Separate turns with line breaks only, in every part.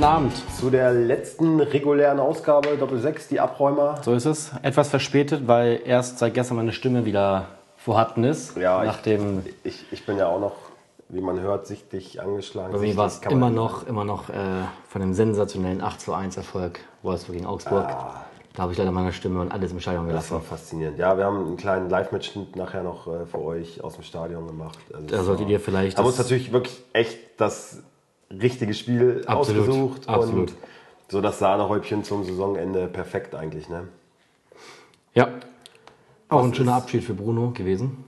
guten Abend.
Zu der letzten regulären Ausgabe Doppel 6, die Abräumer.
So ist es. Etwas verspätet, weil erst seit gestern meine Stimme wieder vorhanden ist.
Ja,
nach dem
Ich, ich bin ja auch noch, wie man hört, sichtlich angeschlagen.
bei mir war es immer noch, immer noch äh, von dem sensationellen 8 zu 1 Erfolg Wolfsburg gegen Augsburg. Da habe ich leider meine Stimme und alles im Stadion
Das war
gelassen.
faszinierend. Ja, wir haben einen kleinen Live-Mitschnitt nachher noch äh, für euch aus dem Stadion gemacht. Also
Da solltet ihr vielleicht
uns
das-
natürlich wirklich echt das richtige Spiel
Absolut,
ausgesucht.
absolut.
Und so das Sahnehäubchen zum Saisonende perfekt eigentlich. Ne?
Ja. Auch ein schöner Abschied für Bruno gewesen.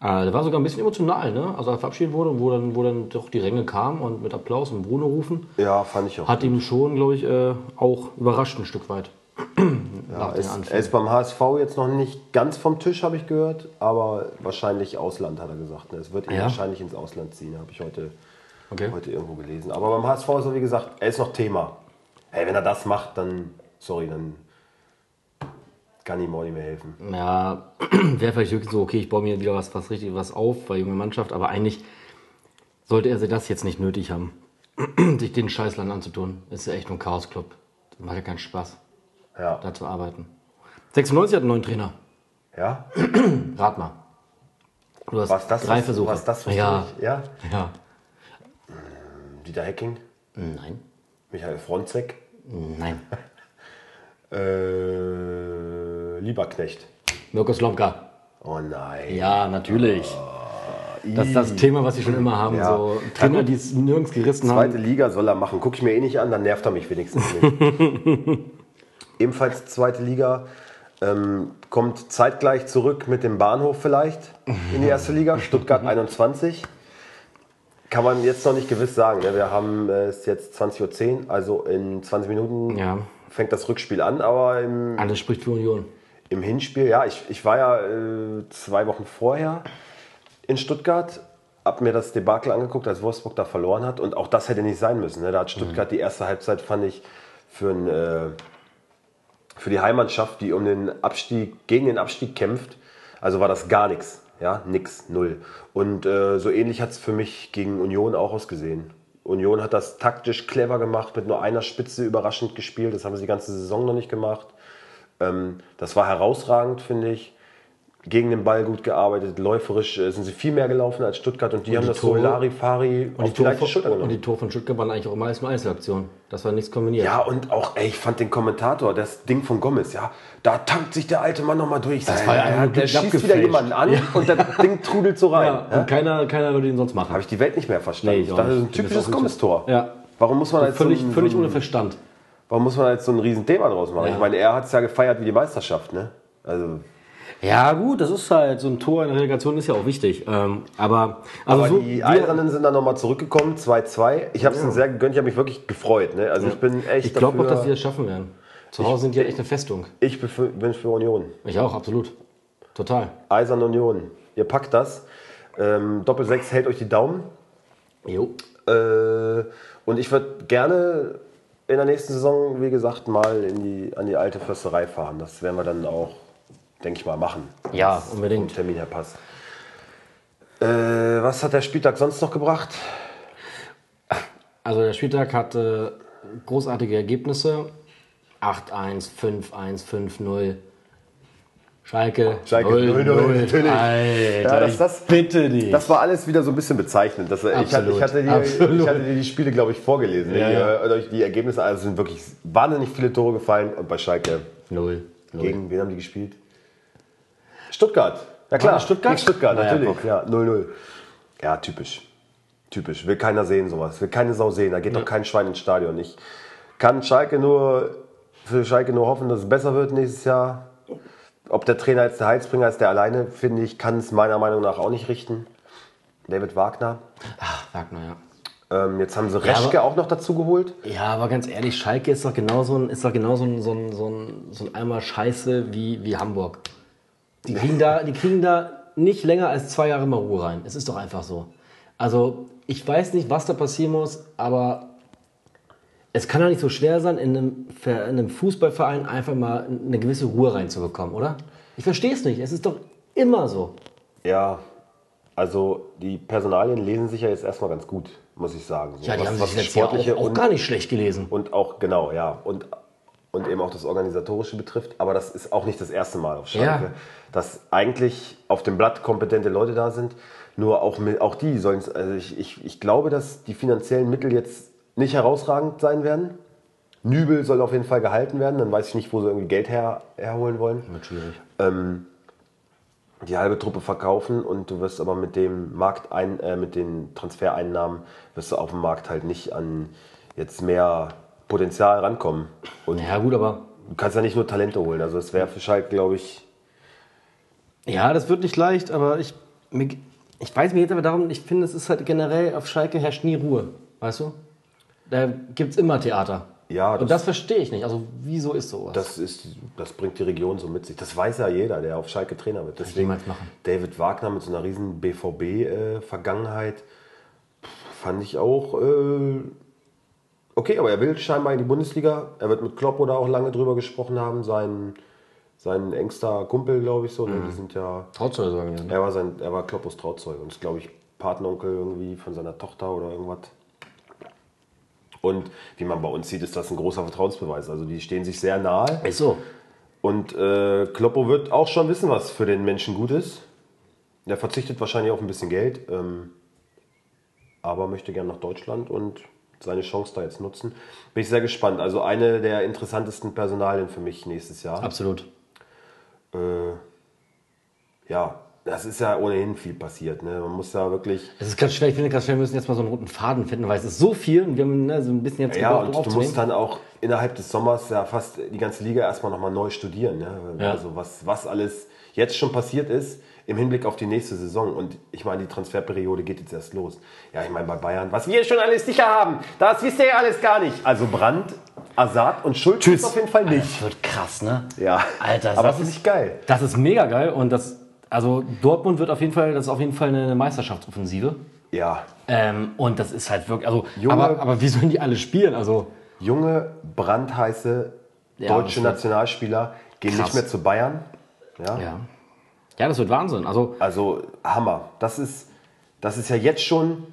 Äh, der war sogar ein bisschen emotional, ne? Also als er verabschiedet wurde und wo dann, wo dann doch die Ränge kamen und mit Applaus und Bruno rufen,
Ja, fand ich auch.
hat ihm schon, glaube ich, äh, auch überrascht ein Stück weit.
Ja, ist, er ist beim HSV jetzt noch nicht ganz vom Tisch, habe ich gehört, aber wahrscheinlich Ausland, hat er gesagt. ne? Es wird ihn
Ja?
wahrscheinlich ins Ausland ziehen, habe ich heute,
Okay.
heute irgendwo gelesen. Aber beim HSV ist er, wie gesagt, er ist noch Thema. Hey, wenn er das macht, dann, sorry, dann kann ihm auch nicht mehr helfen.
Ja, wäre vielleicht wirklich so, okay, ich baue mir wieder was, was richtig was auf bei junge Mannschaft, aber eigentlich sollte er sich das jetzt nicht nötig haben, sich den Scheißland anzutun. Ist ja echt nur ein Chaos-Club. Das macht ja keinen Spaß,
Ja.
da zu arbeiten. 96 hat einen neuen Trainer.
Ja?
Rat mal. Du hast
Was das?
drei
was-
Versuche.
Was das? Was
ja,
ja?
ja.
Dieter Hecking,
Nein,
Michael Fronzek,
nein.
äh, Lieberknecht.
Mirko Slomka.
Oh nein.
Ja, natürlich. Das ist das Thema, was sie schon immer haben.
Ja.
So Trainer, die es nirgends gerissen haben.
Zweite Liga soll er machen. Gucke ich mir eh nicht an, dann nervt er mich wenigstens nicht. Ebenfalls zweite Liga. Ähm, kommt zeitgleich zurück mit dem Bahnhof vielleicht in die erste Liga. Stuttgart 21. Kann man jetzt noch nicht gewiss sagen. Ne? Wir haben äh, es jetzt 20.10 Uhr, also in 20 Minuten
Ja.
fängt das Rückspiel an. Aber im,
Alles spricht für Union.
im Hinspiel, ja, ich, ich war ja äh, zwei Wochen vorher in Stuttgart, hab mir das Debakel angeguckt, als Wolfsburg da verloren hat. Und auch das hätte nicht sein müssen. Ne? Da hat Stuttgart die erste Halbzeit, fand ich, für, ein, äh, für die Heimmannschaft, die um den Abstieg, gegen den Abstieg kämpft, also war das gar nichts. Ja, nix, null. Und äh, so ähnlich hat es für mich gegen Union auch ausgesehen. Union hat das taktisch clever gemacht, mit nur einer Spitze überraschend gespielt. Das haben sie die ganze Saison noch nicht gemacht. Ähm, das war herausragend, finde ich. Gegen den Ball gut gearbeitet, läuferisch äh, sind sie viel mehr gelaufen als Stuttgart und die haben
die
das so
Tore-
Larifari auf
Die
die
Tore
leichte Schulter
von, und die Tore von Stuttgart waren eigentlich auch immer alles nur Einzelaktionen. Das war nichts kombiniert.
Ja, und auch, ey, ich fand den Kommentator, das Ding von Gomez, ja, da tankt sich der alte Mann nochmal durch.
Das war ja nur
der schießt
abgefälscht.
wieder jemanden an und das Ding trudelt so rein.
Ja,
Ja?
und keiner, keiner würde ihn sonst machen.
Habe ich die Welt nicht mehr verstanden.
Nee,
das ist ein typisches Gomez-Tor.
Ja.
Warum muss man jetzt
völlig,
so ein,
völlig
so
ohne Verstand.
warum muss man jetzt so ein Riesenthema draus machen?
Ja.
Ich meine, er hat es ja gefeiert wie die Meisterschaft, ne? Also,
Ja, gut, das ist halt, so ein Tor in der Relegation ist ja auch wichtig. Ähm, aber also
aber
so,
die Eisernen sind dann nochmal zurückgekommen, 2-2. Ich habe es ihnen sehr gegönnt, ich habe mich wirklich gefreut. Ne? Also ich bin echt
ich glaube auch, dass die das schaffen werden. Zu Hause sind die ja echt eine Festung.
Ich bin für Union.
Ich auch, absolut. Total.
Eisern Union. Ihr packt das. Ähm, Doppel 6 hält euch die Daumen.
Jo.
Äh, und ich würde gerne in der nächsten Saison, wie gesagt, mal in die, an die alte Försterei fahren. Das werden wir dann auch, denke ich mal, machen.
Ja, unbedingt.
Termin her passt. Äh, was hat der Spieltag sonst noch gebracht?
Also der Spieltag hatte großartige Ergebnisse. 8-1, 5-1, 5-0. Schalke,
Schalke
0-0.
0-0, natürlich.
Alter,
Ja, das- das-
bitte dich.
Das war alles wieder so ein bisschen bezeichnend. Das, ich, hatte, ich, hatte dir,
absolut.
ich hatte die Spiele, glaube ich, vorgelesen.
Ja,
die,
ja.
äh, die Ergebnisse also sind wirklich wahnsinnig viele Tore gefallen. Und bei Schalke,
0. Null.
gegen wen haben die gespielt? Stuttgart. Ja klar,
Stuttgart?
Gegen Stuttgart,
Na ja,
natürlich. Ja, 0-0. Ja, typisch. Typisch. Will keiner sehen sowas. Will keine Sau sehen. Da geht doch kein Schwein ins Stadion. Ich kann Schalke nur, für Schalke nur hoffen, dass es besser wird nächstes Jahr. Ob der Trainer jetzt der Heilsbringer ist, der alleine, finde ich, kann es meiner Meinung nach auch nicht richten. David Wagner.
Ach, Wagner, ja.
Ähm, jetzt haben sie Reschke auch noch dazu geholt.
Ja, aber ganz ehrlich, Schalke ist doch genauso ein, ist doch genauso ein, so ein, so ein, so ein Eimer Scheiße wie, wie Hamburg. Die kriegen, da, die kriegen da nicht länger als zwei Jahre mal Ruhe rein. Es ist doch einfach so. Also, ich weiß nicht, was da passieren muss, aber es kann doch nicht so schwer sein, in einem, in einem Fußballverein einfach mal eine gewisse Ruhe reinzubekommen, oder? Ich verstehe es nicht. Es ist doch immer so.
Ja, Also die Personalien lesen sich ja jetzt erstmal ganz gut, muss ich sagen. So,
Ja, die
was-
haben
was
sich letztes Jahr auch, auch gar nicht schlecht gelesen.
Und auch, genau, ja. Und, und eben auch das Organisatorische betrifft. Aber das ist auch nicht das erste Mal auf Schalke,
Ja.
dass eigentlich auf dem Blatt kompetente Leute da sind. Nur auch, mit, auch die sollen also ich, ich, ich glaube, dass die finanziellen Mittel jetzt nicht herausragend sein werden. Nübel soll auf jeden Fall gehalten werden. Dann weiß ich nicht, wo sie irgendwie Geld her, herholen wollen.
Wird schwierig.
Die halbe Truppe verkaufen und du wirst aber mit dem Marktein, äh, mit den Transfereinnahmen wirst du auf dem Markt halt nicht an jetzt mehr Potenzial rankommen. Und
Ja, gut, aber
Du kannst ja nicht nur Talente holen. Also es wäre für Schalke, glaube ich,
Ja, das wird nicht leicht, aber ich, ich weiß mir jetzt aber darum, ich finde, es ist halt generell, auf Schalke herrscht nie Ruhe, weißt du? Da gibt es immer Theater.
Ja,
Und
das-
das verstehe ich nicht. Also, wieso ist sowas?
das, ist, das bringt die Region so mit sich. Das weiß ja jeder, der auf Schalke Trainer wird. Deswegen. David Wagner mit so einer riesen BVB-Vergangenheit fand ich auch äh, okay, aber er will scheinbar in die Bundesliga. Er wird mit Klopp oder auch lange drüber gesprochen haben. Sein, sein engster Kumpel, glaube ich so. ne?
Mhm.
Die sind ja
Trauzeuge sagen wir.
Er war, sein, er war Kloppos Trauzeuge und ist, glaube ich, Patenonkel irgendwie von seiner Tochter oder irgendwas. Und wie man bei uns sieht, ist das ein großer Vertrauensbeweis. Also die stehen sich sehr nahe.
Ist so.
Und äh, Kloppo wird auch schon wissen, was für den Menschen gut ist. Der verzichtet wahrscheinlich auf ein bisschen Geld, ähm, aber möchte gern nach Deutschland und seine Chance da jetzt nutzen. Bin ich sehr gespannt. Also eine der interessantesten Personalien für mich nächstes Jahr.
Absolut.
Äh, ja, das ist ja ohnehin viel passiert. Ne? Man muss ja wirklich.
Es ist ganz schwer, ich finde ganz schwer, wir müssen jetzt mal so einen roten Faden finden, weil es ist so viel und wir haben ne, so ein bisschen jetzt
Ja, und du musst dann auch innerhalb des Sommers ja fast die ganze Liga erstmal nochmal neu studieren. Ne?
Ja.
Also was, was alles jetzt schon passiert ist im Hinblick auf die nächste Saison. Und ich meine, die Transferperiode geht jetzt erst los. Ja, ich meine, bei Bayern, was wir schon alles sicher haben, das wisst ihr ja alles gar nicht. Also Brandt, Assad und Schulz ist auf jeden Fall nicht.
Das wird krass, ne?
Ja,
Alter,
aber
das ist-
ich geil.
Das ist mega geil und das, also Dortmund wird auf jeden Fall, das ist auf jeden Fall eine Meisterschaftsoffensive.
Ja,
Ähm, und das ist halt wirklich, also,
Junge-
aber, aber wie sollen die alle spielen? Also,
junge, brandheiße
Ja,
deutsche
das wird-
Nationalspieler gehen
Krass.
nicht mehr zu Bayern. Ja.
ja. Ja, das wird Wahnsinn. Also,
Also Hammer. Das ist, das ist ja jetzt schon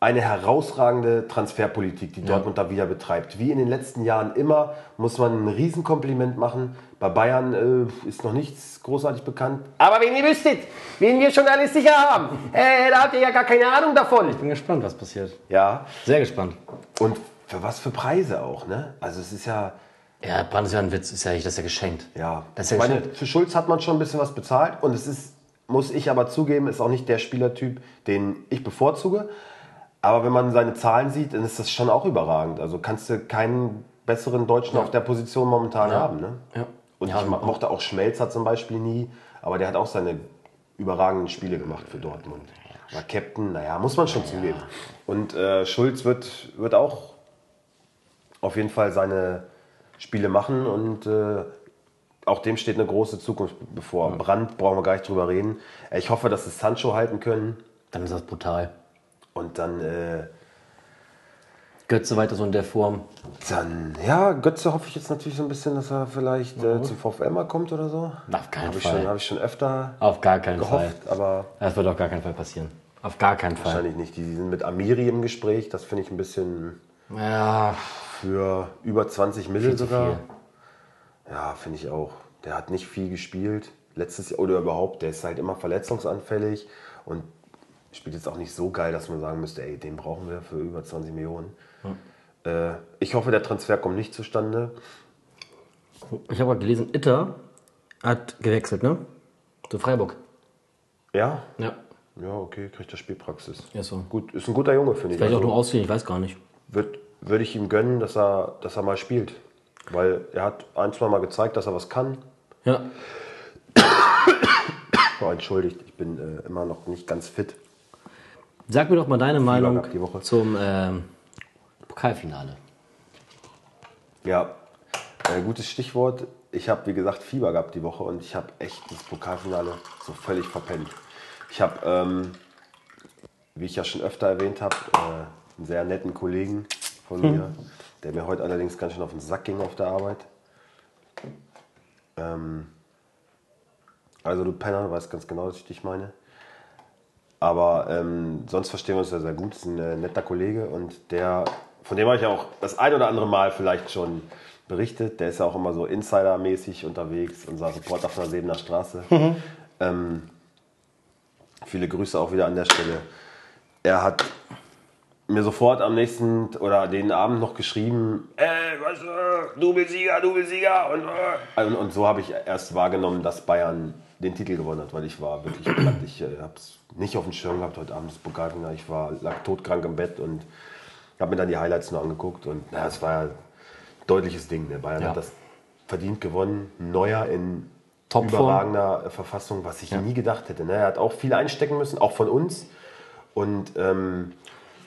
eine herausragende Transferpolitik, die Dortmund da wieder betreibt. Wie in den letzten Jahren immer, muss man ein Riesenkompliment machen. Bei Bayern äh, ist noch nichts großartig bekannt. Aber wenn ihr wüsstet, wen wir schon alles sicher haben, äh, da habt ihr ja gar keine Ahnung davon.
ich bin gespannt, was passiert.
Ja,
Sehr gespannt.
und für was für Preise auch, ne? Also es ist ja,
Ja, Brand ist ja ein Witz, ist ja, das ist ja geschenkt.
ja.
Das ist ja
ich meine,
geschenkt.
für Schulz hat man schon ein bisschen was bezahlt und es ist, muss ich aber zugeben, ist auch nicht der Spielertyp, den ich bevorzuge. Aber wenn man seine Zahlen sieht, dann ist das schon auch überragend. Also kannst du keinen besseren Deutschen auf der Position momentan haben. Ne?
Ja.
Und
Ja,
ich mo- mochte auch Schmelzer zum Beispiel nie, aber der hat auch seine überragenden Spiele gemacht für Dortmund. War Captain, naja, muss man schon zugeben. Und äh, Schulz wird, wird auch auf jeden Fall seine Spiele machen und äh, auch dem steht eine große Zukunft bevor. Brand brauchen wir gar nicht drüber reden. Äh, Ich hoffe, dass sie Sancho halten können
Dann ist das brutal.
und dann, äh,
Götze weiter so in der Form.
dann, ja, Götze hoffe ich jetzt natürlich so ein bisschen, dass er vielleicht äh, zum VfL mal kommt oder so.
Auf keinen
Habe ich,
Fall.
schon- hab ich schon öfter
Auf gar keinen
gehofft,
Fall.
aber
Das wird auf gar keinen Fall passieren. Auf gar keinen Fall.
wahrscheinlich nicht. Die sind mit Amiri im Gespräch, das finde ich ein bisschen
Ja,
für über 20 Mittel
zu
sogar. Ja, finde ich auch. Der hat nicht viel gespielt. Letztes Jahr oder überhaupt, der ist halt immer verletzungsanfällig und spielt jetzt auch nicht so geil, dass man sagen müsste, ey, den brauchen wir für über 20 Millionen. Äh, ich hoffe, der Transfer kommt nicht zustande.
ich habe gerade gelesen, Itter hat gewechselt, ne? Zu Freiburg.
Ja?
Ja.
Ja, okay, kriegt er Spielpraxis.
Ist so.
Gut, ist ein guter Junge, finde ich.
Vielleicht auch
Also,
nur ausziehen, ich weiß gar nicht.
würd- Würde ich ihm gönnen, dass er, dass er mal spielt. Weil er hat ein, zwei Mal gezeigt, dass er was kann.
Ja.
Oh, entschuldigt, ich bin äh, immer noch nicht ganz fit.
Sag mir doch mal deine Meinung zum ähm, Pokalfinale.
Ja, äh, gutes Stichwort. Ich habe, wie gesagt, Fieber gehabt die Woche und ich habe echt das Pokalfinale so völlig verpennt. Ich habe, ähm, wie ich ja schon öfter erwähnt habe, äh, einen sehr netten Kollegen von mir, der mir heute allerdings ganz schön auf den Sack ging auf der Arbeit. Ähm, also du Penner, du weißt ganz genau, dass ich dich meine. Aber ähm, sonst verstehen wir uns ja sehr gut. Ist ein äh, netter Kollege und der, von dem habe ich auch das ein oder andere Mal vielleicht schon berichtet. Der ist ja auch immer so Insider-mäßig unterwegs, unser Reporter von der Sebener Straße. Ähm, viele Grüße auch wieder an der Stelle. Er hat mir sofort am nächsten oder den Abend noch geschrieben, äh, was, äh, Doublesieger, Doublesieger. Und, äh. und, und so habe ich erst wahrgenommen, dass Bayern den Titel gewonnen hat, weil ich war wirklich platt. Ich äh, habe es nicht auf dem Schirm gehabt heute Abend, das Pokalfinale. Ich war lag todkrank im Bett und habe mir dann die Highlights nur angeguckt. Und na, es war ja ein deutliches Ding. Der Bayern
Ja.
hat das verdient gewonnen. Neuer in
Topform.
überragender äh, Verfassung, was ich nie gedacht hätte. Ne? Er hat auch viel einstecken müssen, auch von uns. Und ähm,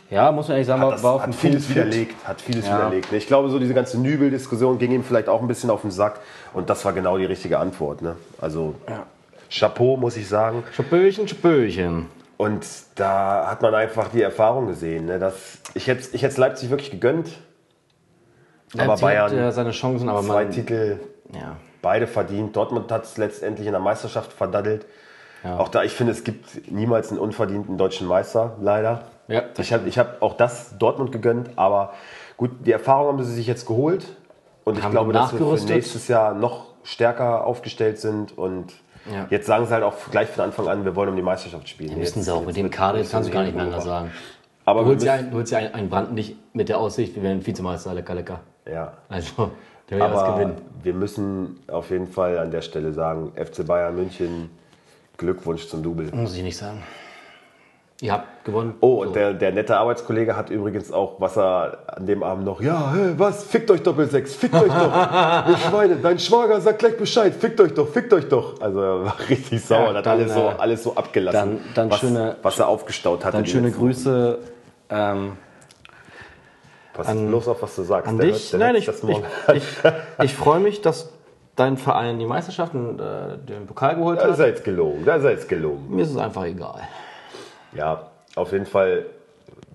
Ja, muss man ehrlich sagen,
hat,
war,
das,
war auf
hat
dem
vieles
Punkt.
widerlegt. Hat vieles
Ja.
widerlegt. ne? Ich glaube, so diese ganze Nübel-Diskussion ging ihm vielleicht auch ein bisschen auf den Sack. Und das war genau die richtige Antwort. Ne? Also Chapeau, muss ich sagen.
Schapöchen, Schapöchen.
Und da hat man einfach die Erfahrung gesehen. Ne? Dass ich hätte ich hätte Leipzig wirklich gegönnt. Aber
Leipzig
Bayern,
hat ja seine Chancen, aber
zwei
man,
Titel,
ja.
beide verdient. Dortmund hat es letztendlich in der Meisterschaft verdaddelt. Auch da, ich finde, es gibt niemals einen unverdienten deutschen Meister, leider.
Ja,
ich habe ich hab auch das Dortmund gegönnt, aber gut, die Erfahrung haben sie sich jetzt geholt. Und ich
Haben
glaube, dass wir für nächstes Jahr noch stärker aufgestellt sind. Und
Ja.
jetzt sagen sie halt auch gleich von Anfang an, wir wollen um die Meisterschaft spielen.
Müssen
Jetzt-
sie auch
jetzt
mit dem Kader, das
müssen
kannst du
sie
gar nicht mehr anders sagen.
Aber
du holst ja,
müssen-
ein, du holst ja einen, einen Brand nicht mit der Aussicht, wir werden Vizemeister, lecker, lecker.
Ja.
Also, der will ja was
Aber
gewinnen.
wir müssen auf jeden Fall an der Stelle sagen, FC Bayern München, Glückwunsch zum Double.
Muss ich nicht sagen. Ihr habt gewonnen.
Oh, und der, der nette Arbeitskollege hat übrigens auch, was er an dem Abend noch, ja, hä, was, fickt euch Doppelsechs, fickt euch doch, ihr Schweine, dein Schwager sagt gleich Bescheid, fickt euch doch, fickt euch doch. Also er war richtig sauer
Ja,
und hat
dann,
alles, so,
äh,
alles so abgelassen,
dann- dann
was,
schöne-
was er aufgestaut hat.
Dann schöne Grüße ähm,
Pass bloß auf, was du sagst.
an
der
dich.
der
Nein, ich, ich, ich, ich freue mich, dass dein Verein die Meisterschaft und äh, den Pokal geholt
Da
hat.
er jetzt gelogen, da jetzt gelogen.
Mir ist es einfach egal.
Ja, auf jeden Fall,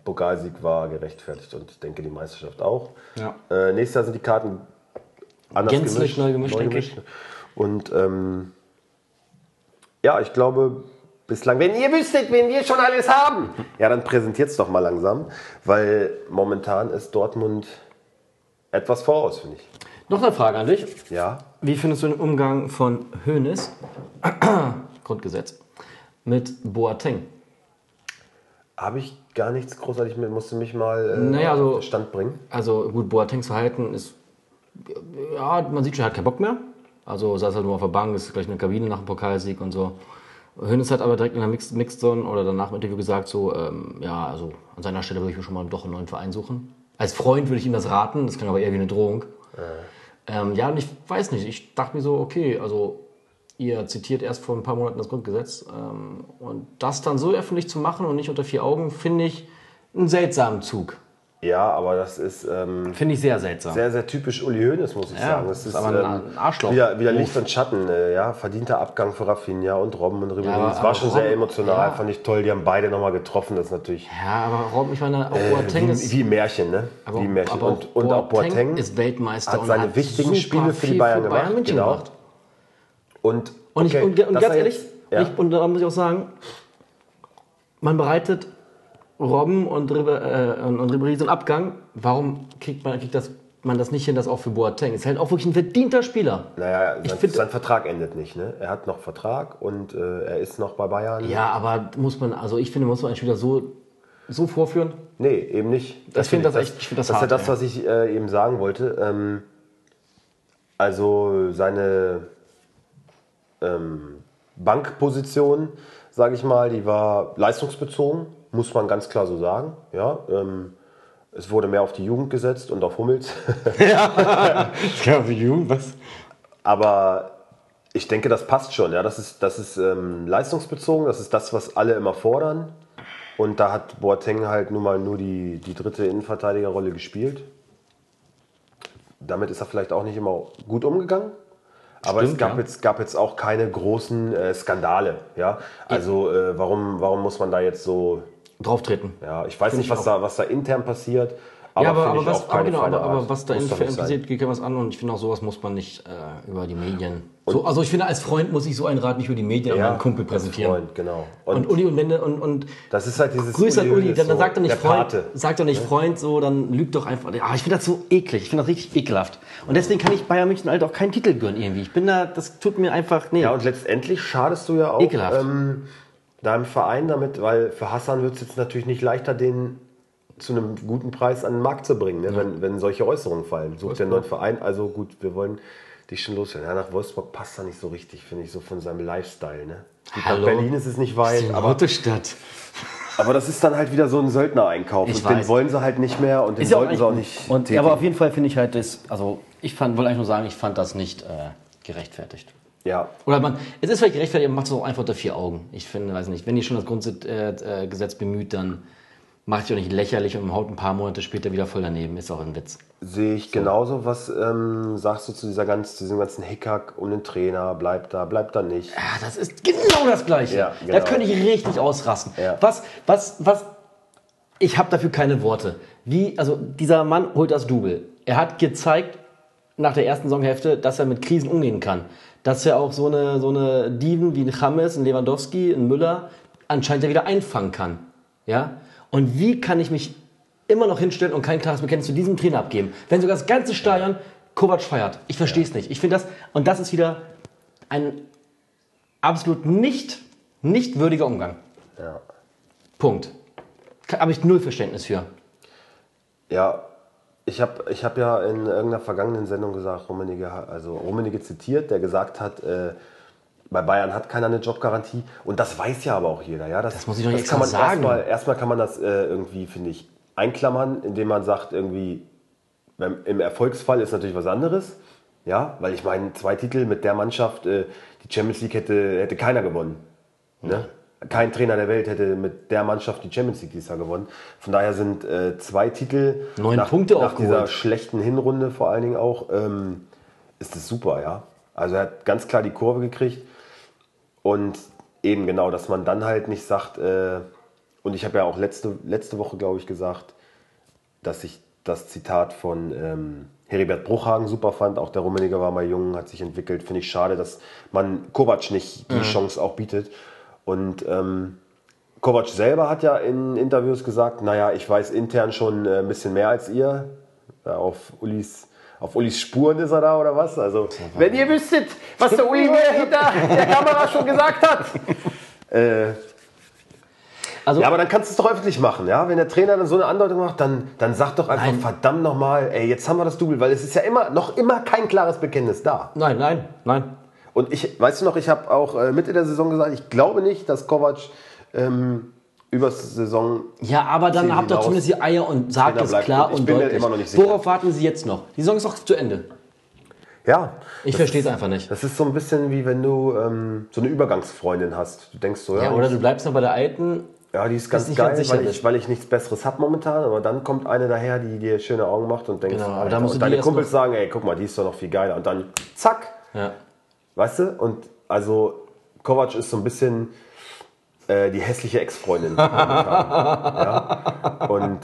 Pokalsieg war gerechtfertigt und ich denke die Meisterschaft auch.
Ja.
Äh, nächstes Jahr sind die Karten anders
Gänzlich neu gemischt, denke ich.
Und ähm, ja, ich glaube, bislang, wenn ihr wüsstet, wen wir schon alles haben, ja, dann präsentiert es doch mal langsam, weil momentan ist Dortmund etwas voraus, finde ich.
Noch eine Frage an dich.
Ja,
Wie findest du den Umgang von Hoeneß, Grundgesetz, mit Boateng?
Habe ich gar nichts großartig mit, musste mich mal äh,
Naja, also-
auf den Stand bringen.
Also gut, Boatengs Verhalten ist, ja, man sieht schon, er hat keinen Bock mehr. Also saß halt nur auf der Bank, ist gleich in der Kabine nach dem Pokalsieg und so. Hönes hat aber direkt in der Mixed, Mixed Zone oder danach im Interview gesagt, so, ähm, ja, also an seiner Stelle würde ich mir schon mal doch einen neuen Verein suchen. Als Freund würde ich ihm das raten, das klingt aber eher wie eine Drohung. Ähm, ja, und ich weiß nicht, ich dachte mir so, okay, also ihr zitiert erst vor ein paar Monaten das Grundgesetz ähm, und das dann so öffentlich zu machen und nicht unter vier Augen, finde ich einen seltsamen Zug.
Ja, aber das ist ähm,
Finde ich sehr seltsam.
sehr, sehr typisch Uli Hoeneß, muss ich
Ja,
sagen. Das
ist
ist
aber ein- ein Arschloch.
Wieder, wieder Licht und Schatten, äh, ja. Verdienter Abgang für Rafinha und Robben und Ribéry.
aber-
das war schon sehr
Robben-
emotional,
ja.
fand ich toll. Die haben beide nochmal getroffen. Das ist natürlich
Ja, aber Robben, ich meine, auch
äh,
Boateng ist,
wie, wie ein Märchen, ne?
aber,
wie Märchen.
aber
und, und auch Boateng
ist Weltmeister
hat seine
hat
wichtigen Spiele für die
viel
Bayern gemacht,
München
genau.
gemacht.
Und,
Und,
okay,
ich, und, und ganz ehrlich,
jetzt- ja.
ich, und da muss ich auch sagen, man bereitet Robben und, Ribe- äh, und, und Ribéry so einen Abgang. Warum kriegt man, kriegt das, man das nicht hin, das auch für Boateng? Ist halt auch wirklich ein verdienter Spieler.
Naja,
Ich
sein,
find-
sein Vertrag endet nicht, ne? Er hat noch Vertrag und äh, er ist noch bei Bayern.
Ja, aber muss man, also ich finde, muss man einen Spieler so, so vorführen.
Nee, eben nicht.
Ich finde das echt- ich find das
das ist ja
hart,
das, was ich äh, eben sagen wollte. Ähm, also seine ähm, Bankposition, sage ich mal, die war leistungsbezogen, muss man ganz klar so sagen. Ja, ähm, es wurde mehr auf die Jugend gesetzt und auf Hummels.
Ja, für Jugend, was?
Aber ich denke, das passt schon. Ja, das ist, das ist ähm, leistungsbezogen, das ist das, was alle immer fordern. Und da hat Boateng halt nun mal nur die, die dritte Innenverteidigerrolle gespielt. Damit ist er vielleicht auch nicht immer gut umgegangen. Aber es
Stimmt,
gab,
ja.
jetzt, gab jetzt auch keine großen äh, Skandale. Ja? Also äh, warum, warum muss man da jetzt so
Drauftreten.
ja, ich weiß
Find
nicht,
ich
was
auch.
da, was da intern passiert, Aber
ja, aber, aber, was, aber,
keine
genau, aber, aber was da passiert, geht ja was an und ich finde auch sowas muss man nicht äh, über die Medien. So, also ich finde, als Freund muss ich so einen Rat nicht über die Medien an meinen Kumpel präsentieren.
Freund, genau.
Und, Uli und wenn und, und
das ist halt dieses
Grüß an Uli, dann, dann sagt er nicht Freund, sagt doch nicht Freund, so, dann lügt doch einfach. Ah, ich finde das so eklig, ich finde das richtig ekelhaft. Und deswegen kann ich Bayern München halt auch keinen Titel gönnen irgendwie. Ich bin da, das tut mir einfach, nee.
Ja, und letztendlich schadest du ja auch
Ekelhaft.
ähm, deinem Verein damit, weil für Hassan wird es jetzt natürlich nicht leichter, den zu einem guten Preis an den Markt zu bringen, ne? wenn, wenn solche Äußerungen fallen. Sucht der neuen Verein, also gut, wir wollen dich schon loswerden. Ja, nach Wolfsburg passt er nicht so richtig, finde ich, so von seinem Lifestyle. Ne? Nach
Hallo?
Berlin ist es nicht weit, aber,
Autostadt.
aber das ist dann halt wieder so ein Söldnereinkauf.
Ich
und den
weiß.
wollen sie halt nicht mehr und den
ja
wollten sie auch nicht.
Und, ja,
tätigen.
aber auf jeden Fall finde ich halt das, also ich fand, wollte eigentlich nur sagen, ich fand das nicht äh, gerechtfertigt.
ja,
Oder man, es ist vielleicht gerechtfertigt, aber macht es auch einfach unter vier Augen. Ich finde, weiß nicht, wenn ihr schon das Grundgesetz äh, äh, bemüht, dann macht ihr auch nicht lächerlich und haut ein paar Monate später wieder voll daneben. Ist auch ein Witz.
Sehe ich genauso. Was ähm, sagst du zu dieser ganz, zu diesem ganzen Hickhack um den Trainer? Bleibt da, bleibt da nicht?
Ja, das ist genau das Gleiche.
Ja,
Da
genau.
könnte ich richtig ausrasten.
Ja.
Was, was, was, ich habe dafür keine Worte. Wie, also dieser Mann holt das Double. Er hat gezeigt nach der ersten Saisonhälfte, dass er mit Krisen umgehen kann. Dass er auch so eine, so eine Diven wie ein James, ein Lewandowski, ein Müller anscheinend ja wieder einfangen kann. Ja? Und wie kann ich mich immer noch hinstellen und kein klares Bekenntnis zu diesem Trainer abgeben? Wenn sogar das ganze Stadion Kovac feiert. Ich verstehe es nicht. Ich finde das, und das ist wieder ein absolut nicht, nicht würdiger Umgang.
Ja.
Punkt. Habe ich null Verständnis für.
Ja, ich habe ich hab ja in irgendeiner vergangenen Sendung gesagt, Rummenigge, also Rummenigge zitiert, der gesagt hat, äh, bei Bayern hat keiner eine Jobgarantie. Und das weiß ja aber auch jeder. Ja? Das,
Das muss ich doch nicht
kann man
extra sagen.
Erstmal, erstmal kann man das äh, irgendwie, finde ich, einklammern, indem man sagt, irgendwie, beim, im Erfolgsfall ist natürlich was anderes. Ja, weil ich meine, zwei Titel mit der Mannschaft, äh, die Champions League hätte, hätte keiner gewonnen. Ne? Kein Trainer der Welt hätte mit der Mannschaft die Champions League dieses Jahr gewonnen. Von daher sind äh, zwei Titel
Neun
nach,
Punkte
nach
aufgeholt.
dieser schlechten Hinrunde vor allen Dingen auch, ähm, ist es super, ja. Also er hat ganz klar die Kurve gekriegt und eben genau, dass man dann halt nicht sagt, äh, und ich habe ja auch letzte, letzte Woche, glaube ich, gesagt, dass ich das Zitat von ähm, Heribert Bruchhagen super fand. Auch der Rummeniger war mal jung, hat sich entwickelt. Finde ich schade, dass man Kovac nicht die Chance auch bietet. Und ähm, Kovac selber hat ja in Interviews gesagt, naja, ich weiß intern schon äh, ein bisschen mehr als ihr. Ja, auf Ulis auf Ulis Spuren ist er da oder was? Also, wenn ihr wüsstet, was der Uli mir hinter der Kamera schon gesagt hat. Äh,
Also,
ja, aber dann kannst du es doch öffentlich machen, ja? Wenn der Trainer dann so eine Andeutung macht, dann, dann sag doch einfach
Nein.
verdammt nochmal, ey, jetzt haben wir das Double, weil es ist ja immer, noch immer kein klares Bekenntnis da.
nein, nein, nein.
Und ich, weißt du noch, ich habe auch äh, Mitte der Saison gesagt, ich glaube nicht, dass Kovac ähm, übers Saison.
Ja, aber dann habt ihr zumindest die Eier und sagt es klar und
mir
deutlich.
immer noch nicht sicher.
Worauf warten Sie jetzt noch? Die Saison ist doch zu Ende.
Ja.
Ich verstehe es einfach nicht.
Das ist so ein bisschen wie wenn du ähm, so eine Übergangsfreundin hast. Du denkst so, ja,
Ja, oder du bleibst noch bei der alten.
ja die ist ganz geil,
ganz sicher
weil, ich, weil ich nichts Besseres habe momentan. Aber dann kommt eine daher, die dir schöne Augen macht und denkst,
Genau, aber
Alter,
da musst du
und deine Kumpels sagen, ey, guck mal, die ist doch noch viel geiler. Und dann zack,
Ja.
Weißt du? Und also Kovac ist so ein bisschen äh, die hässliche Ex-Freundin. ja? Und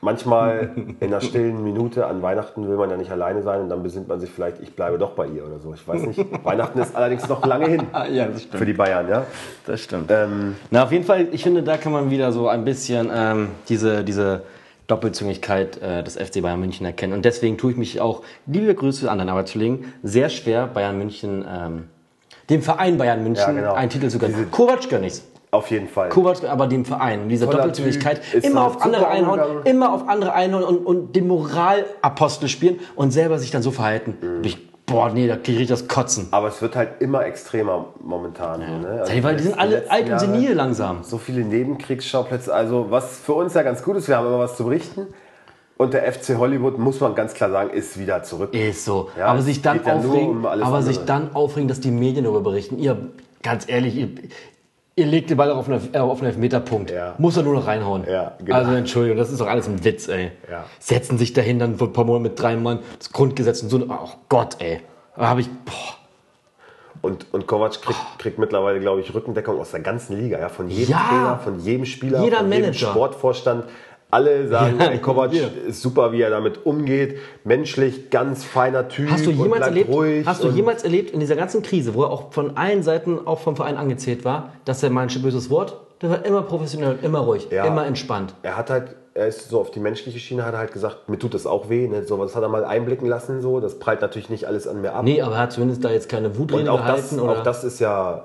manchmal in einer stillen Minute an Weihnachten will man ja nicht alleine sein und dann besinnt man sich vielleicht, ich bleibe doch bei ihr oder so. Ich weiß nicht. Weihnachten ist allerdings noch lange hin
ja, das stimmt.
für die Bayern, ja.
Das stimmt.
Ähm,
Na, auf jeden Fall, ich finde, da kann man wieder so ein bisschen ähm, diese, diese Doppelzüngigkeit äh, des FC Bayern München erkennen. Und deswegen tue ich mich auch, liebe Grüße an den Arbeitskollegen, sehr schwer, Bayern München, ähm, dem Verein Bayern München
Ja, genau.
einen Titel zu gönnen. Kovac gönn ich's.
Auf jeden Fall.
Kovac, aber dem Verein. Und diese
Toller
Doppelzüngigkeit, immer
so
auf andere einhauen, immer auf andere einhauen und, und den Moralapostel spielen und selber sich dann so verhalten.
Mhm.
Ich, boah, nee, da kriege ich das Kotzen.
Aber es wird halt immer extremer momentan. So, ne? Also
weil die sind alle alt und senil langsam.
so viele Nebenkriegsschauplätze. Also was für uns ja ganz gut ist, wir haben immer was zu berichten. Und der FC Hollywood, muss man ganz klar sagen, ist wieder zurück.
Ist so.
Ja,
aber sich dann
ja
aufregen,
um
aber
andere.
sich dann aufregen, dass die Medien darüber berichten. Ihr, ganz ehrlich, ihr, ihr legt den Ball auf einen, äh, auf einen Elfmeterpunkt.
Ja.
Muss er nur noch reinhauen.
Ja, genau.
Also Entschuldigung, das ist doch alles ein Witz, ey.
Ja.
Setzen sich dahin dann ein paar Monaten mit drei Mann das Grundgesetz und so. Oh Gott, ey. Da habe ich, boah.
Und, und Kovac kriegt, kriegt mittlerweile, glaube ich, Rückendeckung aus der ganzen Liga. Ja? Von jedem
Ja.
Trainer, von jedem Spieler,
Jeder
von jedem
Manager.
Sportvorstand. Alle sagen,
Ja,
Kovac
wir.
ist super, wie er damit umgeht. Menschlich, ganz feiner Typ.
Hast du jemals erlebt,
ruhig
hast du jemals erlebt in dieser ganzen Krise, wo er auch von allen Seiten, auch vom Verein angezählt war, dass er mal ein böses Wort, der war immer professionell und immer ruhig,
Ja.
immer entspannt.
Er hat halt, er ist so auf die menschliche Schiene, hat er halt gesagt, mir tut das auch weh. Ne? So, das hat er mal einblicken lassen. So, das prallt natürlich nicht alles an mir ab.
Nee, aber er hat zumindest da jetzt keine Wutrede
und auch das,
gehalten. oder?
auch das ist ja,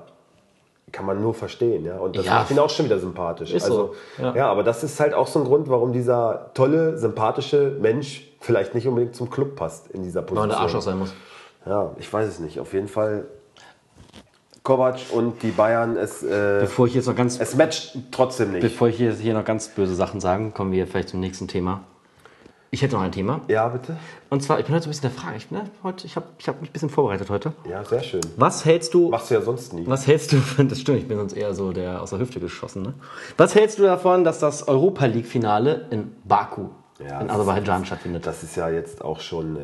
kann man nur verstehen. Ja? Und das
Ja.
macht ihn auch schon wieder sympathisch.
Ist
also,
so, ja.
ja. aber das ist halt auch so ein Grund, warum dieser tolle, sympathische Mensch vielleicht nicht unbedingt zum Club passt in dieser
Weil
Position.
der Arschloch sein muss.
Ja, ich weiß es nicht. Auf jeden Fall Kovac und die Bayern, es, äh,
Bevor ich jetzt noch ganz,
es matcht trotzdem nicht.
bevor ich hier, hier noch ganz böse Sachen sage, kommen wir vielleicht zum nächsten Thema. Ich hätte noch ein Thema.
Ja, bitte?
Und zwar, ich bin heute so ein bisschen der Frage. Ich, ne, heute, ich habe ich hab mich ein bisschen vorbereitet heute.
Ja, sehr schön.
Was hältst du
Machst du ja sonst nie.
Was hältst du von, das stimmt, ich bin sonst eher so der aus der Hüfte geschossen, ne? Was hältst du davon, dass das Europa League-Finale in Baku,
Ja,
in Aserbaidschan stattfindet?
Das ist ja jetzt auch schon, äh,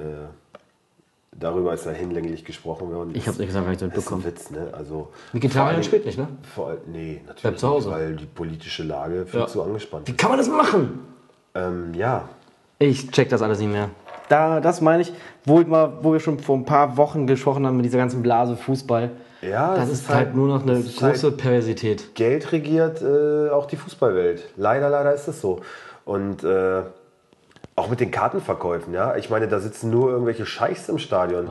darüber ist ja hinlänglich gesprochen worden.
Ich habe nicht gesagt, gar nicht
Das ist ein
mitbekommen.
Witz, ne? Also,
Vegetarier
allem-
spielt nicht, ne?
Vor, all- nee, natürlich
Bleibt zu Hause.
nicht, weil die politische Lage viel
Ja.
zu angespannt
Wie
ist.
kann man das machen?
Ähm, ja,
Ich check das alles nicht mehr. Da, das meine ich, wo, ich mal, wo wir schon vor ein paar Wochen gesprochen haben mit dieser ganzen Blase Fußball.
Ja,
das
es
ist halt, nur noch eine
ist
große
halt-
Perversität.
Geld regiert äh, auch die Fußballwelt. Leider, leider ist es so. Und äh, auch mit den Kartenverkäufen, ja. Ich meine, da sitzen nur irgendwelche Scheichs im Stadion.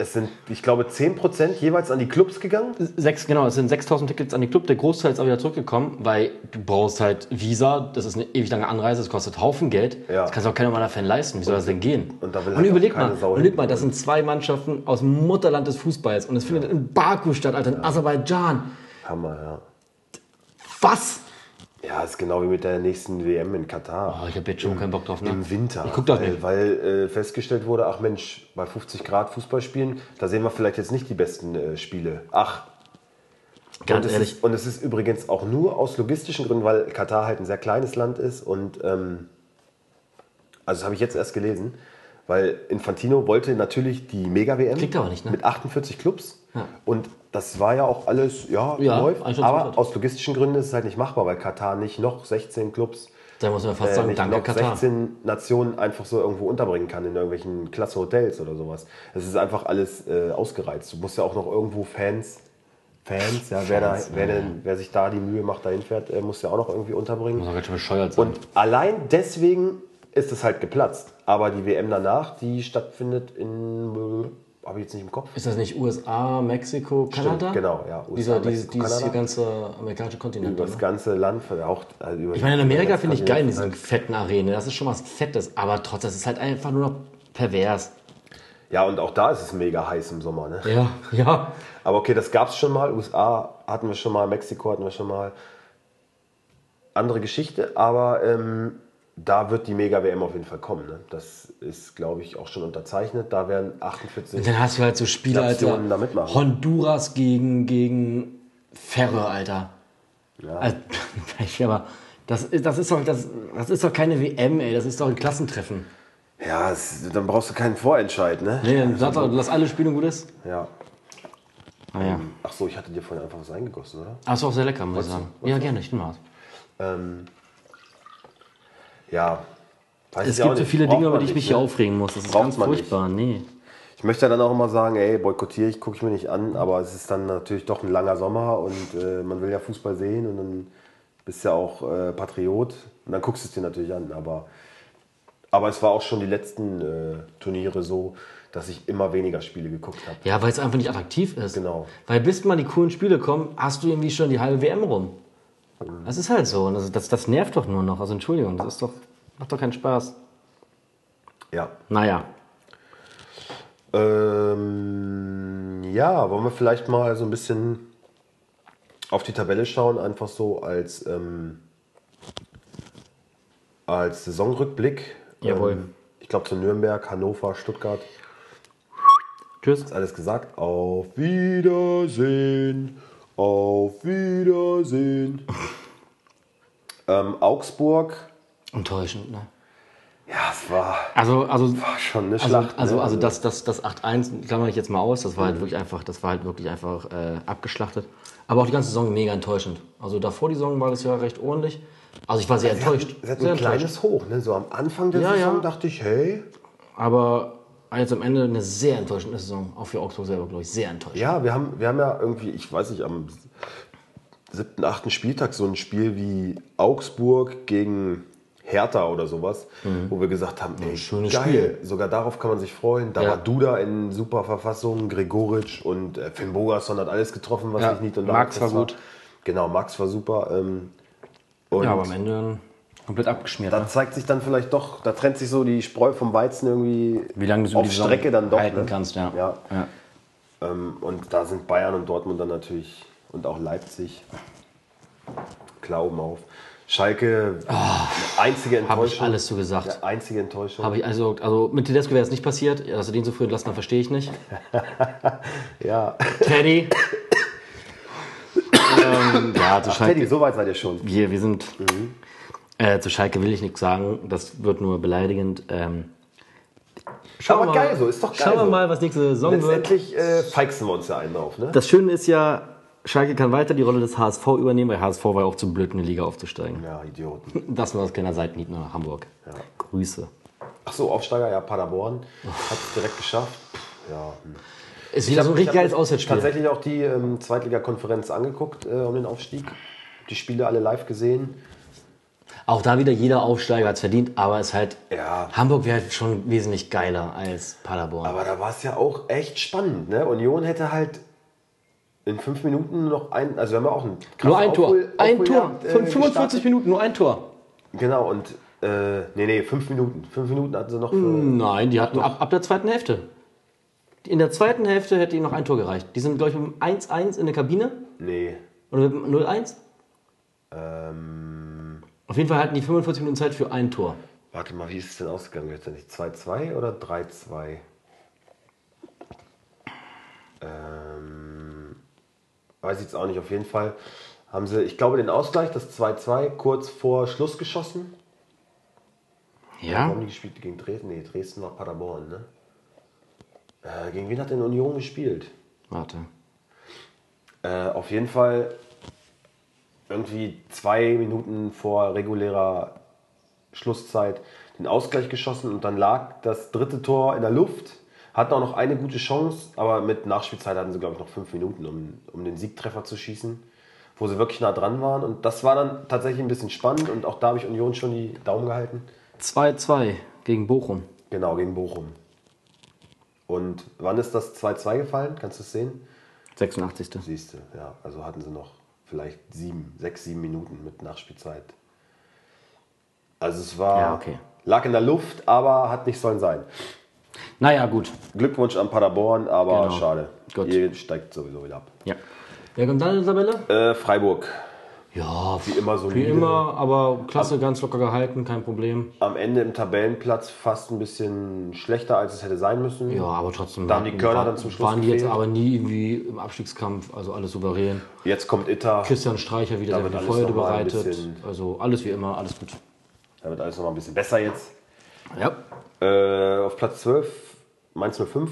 Es sind, ich glaube, 10% jeweils an die Clubs gegangen.
Sechs, genau, es sind 6000 Tickets an die Club. Der Großteil ist auch wieder zurückgekommen, weil du brauchst halt Visa, das ist eine ewig lange Anreise, das kostet Haufen Geld.
Ja.
Das kann sich auch keiner meiner Fan leisten. Wie soll das denn gehen?
und da will
und
halt
überleg mal,
Sau
überleg mal, das sind zwei Mannschaften aus dem Mutterland des Fußballs und es findet in Baku statt, Alter, in Aserbaidschan.
Hammer, ja.
Was?
Ja, ist genau wie mit der nächsten WM in Katar.
Oh, ich habe jetzt schon keinen Bock drauf. Ne?
Im Winter.
Ich guck doch
weil,
nicht.
Weil äh, festgestellt wurde, ach Mensch, bei 50 Grad Fußball spielen, da sehen wir vielleicht jetzt nicht die besten äh, Spiele. Ach.
Ganz
und es
ehrlich.
Ist, und es ist übrigens auch nur aus logistischen Gründen, weil Katar halt ein sehr kleines Land ist und ähm, also das habe ich jetzt erst gelesen, weil Infantino wollte natürlich die Mega-WM
Kriegt aber nicht, ne?
mit 48 Clubs
Ja.
und das war ja auch alles, ja,
Ja,
läuft, aber aus logistischen Gründen ist es halt nicht machbar, weil Katar nicht noch 16 Clubs
Da muss man fast
äh,
sagen,
nicht
danke
noch
Katar.
16 Nationen einfach so irgendwo unterbringen kann in irgendwelchen klasse Hotels oder sowas. Es ist einfach alles äh, ausgereizt. Du musst ja auch noch irgendwo Fans, Fans, ja, wer, da, wer, denn, wer sich da die Mühe macht, dahin fährt, äh, muss ja auch noch irgendwie unterbringen.
Muss auch ganz schön bescheuert sein.
Und allein deswegen ist es halt geplatzt. Aber die WM danach, die stattfindet in, habe ich jetzt nicht im Kopf.
ist das nicht USA, Mexiko, Kanada?
genau, ja, USA,
Dieser, dieses,
Mexiko,
dieses hier ganze amerikanische Kontinent.
Über das
ne?
ganze Land, auch also über
Ich meine, in Amerika finde ich geil in diesen fetten Arenen. Das ist schon was Fettes, aber trotzdem, das ist halt einfach nur noch pervers.
Ja, und auch da ist es mega heiß im Sommer. Ne?
Ja, ja.
Aber okay, das gab es schon mal. USA hatten wir schon mal, Mexiko hatten wir schon mal. Andere Geschichte, aber ähm, da wird die Mega-WM auf jeden Fall kommen. Ne? Das ist, glaube ich, auch schon unterzeichnet. Da werden 48.
Und dann hast du halt so Spiele, Alter.
Da mitmachen.
Honduras gegen, gegen Ferre, Alter.
Ja.
Also, aber das, ist- das, ist doch, das, das ist doch keine WM, ey. Das ist doch ein Klassentreffen.
Ja, es, dann brauchst du keinen Vorentscheid, ne?
Nee, dann sag doch, lass alle spielen gut ist.
Ja.
Ah, ja.
Ach so, ich hatte dir vorhin einfach was eingegossen, oder?
Ah, ist auch sehr lecker, muss ich sagen. Ja, gerne, ich nehme was.
Ähm, ja. Weiß
Es gibt so viele Dinge, über die ich mich
nicht,
hier
ne?
aufregen muss. Das ist
Braucht
ganz
nicht.
furchtbar. Nee.
Ich möchte dann auch immer sagen, ey, boykottiere ich, gucke ich mir nicht an, aber es ist dann natürlich doch ein langer Sommer und äh, man will ja Fußball sehen und dann bist ja auch äh, Patriot und dann guckst du es dir natürlich an. Aber, aber es war auch schon die letzten äh, Turniere so, dass ich immer weniger Spiele geguckt habe.
Ja, weil es einfach nicht attraktiv ist.
Genau.
Weil bis mal die coolen Spiele kommen, hast du irgendwie schon die halbe WM rum. Das ist halt so. Und das, das, das nervt doch nur noch. Also Entschuldigung, das ist doch, macht doch keinen Spaß.
Ja.
Naja.
Ähm, ja, wollen wir vielleicht mal so ein bisschen auf die Tabelle schauen, einfach so als, ähm, als Saisonrückblick.
Jawohl.
Ähm, ich glaube zu Nürnberg, Hannover, Stuttgart.
Tschüss.
Ist alles gesagt. Auf Wiedersehen. Auf Wiedersehen. ähm, Augsburg.
Enttäuschend, ne?
Ja, es war,
Also, also,
war schon eine
also,
Schlacht.
also,
ne?
also das, das, das 8-1 klammer ich jetzt mal aus, das war halt wirklich einfach, das war halt wirklich einfach äh, abgeschlachtet. Aber auch die ganze Saison mega enttäuschend. Also davor die Saison war das ja recht ordentlich. Also ich war sehr
Sie hatten-
enttäuscht.
Sie hatten
Sehr
ein
enttäuscht.
kleines Hoch. Ne? So am Anfang der
Ja,
Saison
ja.
dachte ich, hey,
Aber jetzt am Ende eine sehr enttäuschende Saison. Auch für Augsburg selber, glaube ich, sehr enttäuscht.
Ja, wir haben, wir haben ja irgendwie, ich weiß nicht, am siebten, achten Spieltag so ein Spiel wie Augsburg gegen Hertha oder sowas, wo wir gesagt haben, ey,
Mhm. schönes
geil,
Spiel.
sogar darauf kann man sich freuen. Da
Ja.
war Duda in super Verfassung, Gregoritsch und äh, Finn Bogason hat alles getroffen, was
Ja,
ich nicht und
Max war gut.
Genau, Max war super. Ähm,
Ja, aber am Ende komplett abgeschmiert.
da zeigt sich dann vielleicht doch, da trennt sich so die Spreu vom Weizen irgendwie
Wie lange du
auf
die
Strecke dann doch
halten
ne?
kannst, ja.
ja.
ja.
Ähm, und da sind Bayern und Dortmund dann natürlich und auch Leipzig Glauben auf. Schalke, einzige
Habe
Enttäuschung.
Ah, ich alles so gesagt.
Ja, einzige Enttäuschung.
Habe ich also, also mit Tedesco wäre es nicht passiert. Dass er den so früh entlassen hat, verstehe ich nicht.
ja.
Teddy. ähm, ja, zu Schalke.
Teddy, so weit seid ihr schon.
Wir, wir sind. Äh, zu Schalke will ich nichts sagen. Das wird nur beleidigend. Ähm, schauen wir
geil so, ist doch geil
Schauen wir
so.
mal, was nächste Saison wird.
Letztendlich äh, feixen wir uns ja einen drauf, ne?
Das Schöne ist ja, Schalke kann weiter die Rolle des HSV übernehmen, weil HSV war ja auch zu blöd, in die Liga aufzusteigen.
Ja, Idioten.
Das nur aus kleiner Seitenhieb nach Hamburg. Grüße.
Ach so, Aufsteiger, ja, Paderborn. Hat es direkt geschafft. Ja. hm.
Ist wieder so ein richtig
Ich
geiles Auswärtsspiel.
Tatsächlich auch die ähm, Zweitliga-Konferenz angeguckt äh, um den Aufstieg. Die Spiele alle live gesehen.
Auch da wieder jeder Aufsteiger hat es verdient, aber es ist halt.
Ja.
Hamburg wäre halt schon wesentlich geiler als Paderborn.
Aber da war es ja auch echt spannend. Ne? Union hätte halt in fünf Minuten noch ein, also wir haben ja auch ein
nur ein Tor.
Aufhol-
ein Tor.
Aufholjagd, äh,
45
gestartet.
Minuten, nur ein Tor.
Genau, und äh, nee, nee, fünf Minuten. Fünf Minuten hatten sie noch für.
Nein, die hatten ab, ab der zweiten Hälfte. In der zweiten Hälfte hätte ihnen noch ein Tor gereicht. Die sind, glaube ich, mit dem 1-1 in der Kabine.
Nee.
Oder mit dem 0-1.
Ähm,
Auf jeden Fall hatten die 45 Minuten Zeit für ein Tor.
warte mal, wie ist es denn ausgegangen letztendlich? 2-2 oder 3-2? Ähm, weiß ich jetzt auch nicht. Auf jeden Fall haben sie, ich glaube, den Ausgleich, das 2-2, kurz vor Schluss geschossen.
Ja?
haben die gespielt? Gegen Dresden? Nee, Dresden war Paderborn, ne? Äh, gegen wen hat denn Union gespielt?
Warte.
Äh, auf jeden Fall irgendwie zwei Minuten vor regulärer Schlusszeit den Ausgleich geschossen und dann lag das dritte Tor in der Luft. Hatten auch noch eine gute Chance, aber mit Nachspielzeit hatten sie, glaube ich, noch fünf Minuten, um, um den Siegtreffer zu schießen, wo sie wirklich nah dran waren. Und das war dann tatsächlich ein bisschen spannend und auch da habe ich Union schon die Daumen gehalten.
2-2 gegen Bochum.
Genau, gegen Bochum. Und wann ist das 2-2 gefallen? Kannst du es sehen?
86.
Siehst du, ja. Also hatten sie noch vielleicht sieben, sechs, sieben Minuten mit Nachspielzeit. Also es war,
Ja, okay.
lag in der Luft, aber hat nicht sollen sein.
Naja, gut.
Glückwunsch an Paderborn, aber
Genau.
schade.
Gut.
Ihr steigt sowieso wieder ab.
Ja. Wer kommt dann in der Tabelle?
Äh, Freiburg,
Ja,
wie immer
wie
solide.
immer, aber klasse, ganz locker gehalten, kein Problem.
Am Ende im Tabellenplatz fast ein bisschen schlechter, als es hätte sein müssen.
Ja, aber trotzdem.
Da haben die Körner
waren-
dann zum Schluss
Waren die jetzt aber nie irgendwie im Abstiegskampf, also alles souverän.
Jetzt kommt Itter,
Christian Streicher wieder viel
alles
Freude bereitet. Also alles wie immer, alles gut.
da wird alles noch mal ein bisschen besser jetzt.
Ja.
Äh, auf Platz 12, Mainz 05,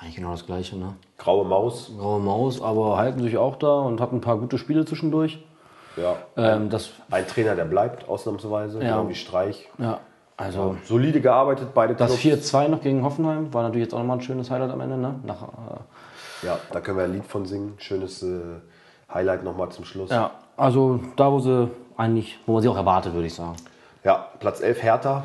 Eigentlich genau das gleiche, ne?
Graue Maus.
Graue Maus, aber halten sich auch da und hatten ein paar gute Spiele zwischendurch.
Ja.
Ähm, das,
Ein Trainer, der bleibt, ausnahmsweise,
Ja.
genau wie Streich.
ja, also
Solide gearbeitet, beide
das
Clubs.
4-2 noch gegen Hoffenheim war natürlich jetzt auch nochmal ein schönes Highlight am Ende, ne? Nach, äh,
Ja, da können wir ein Lied von singen. Schönes äh, Highlight nochmal zum Schluss.
ja, also da, wo sie eigentlich, wo man sie auch erwartet, würde ich sagen.
Ja, Platz 11 Hertha.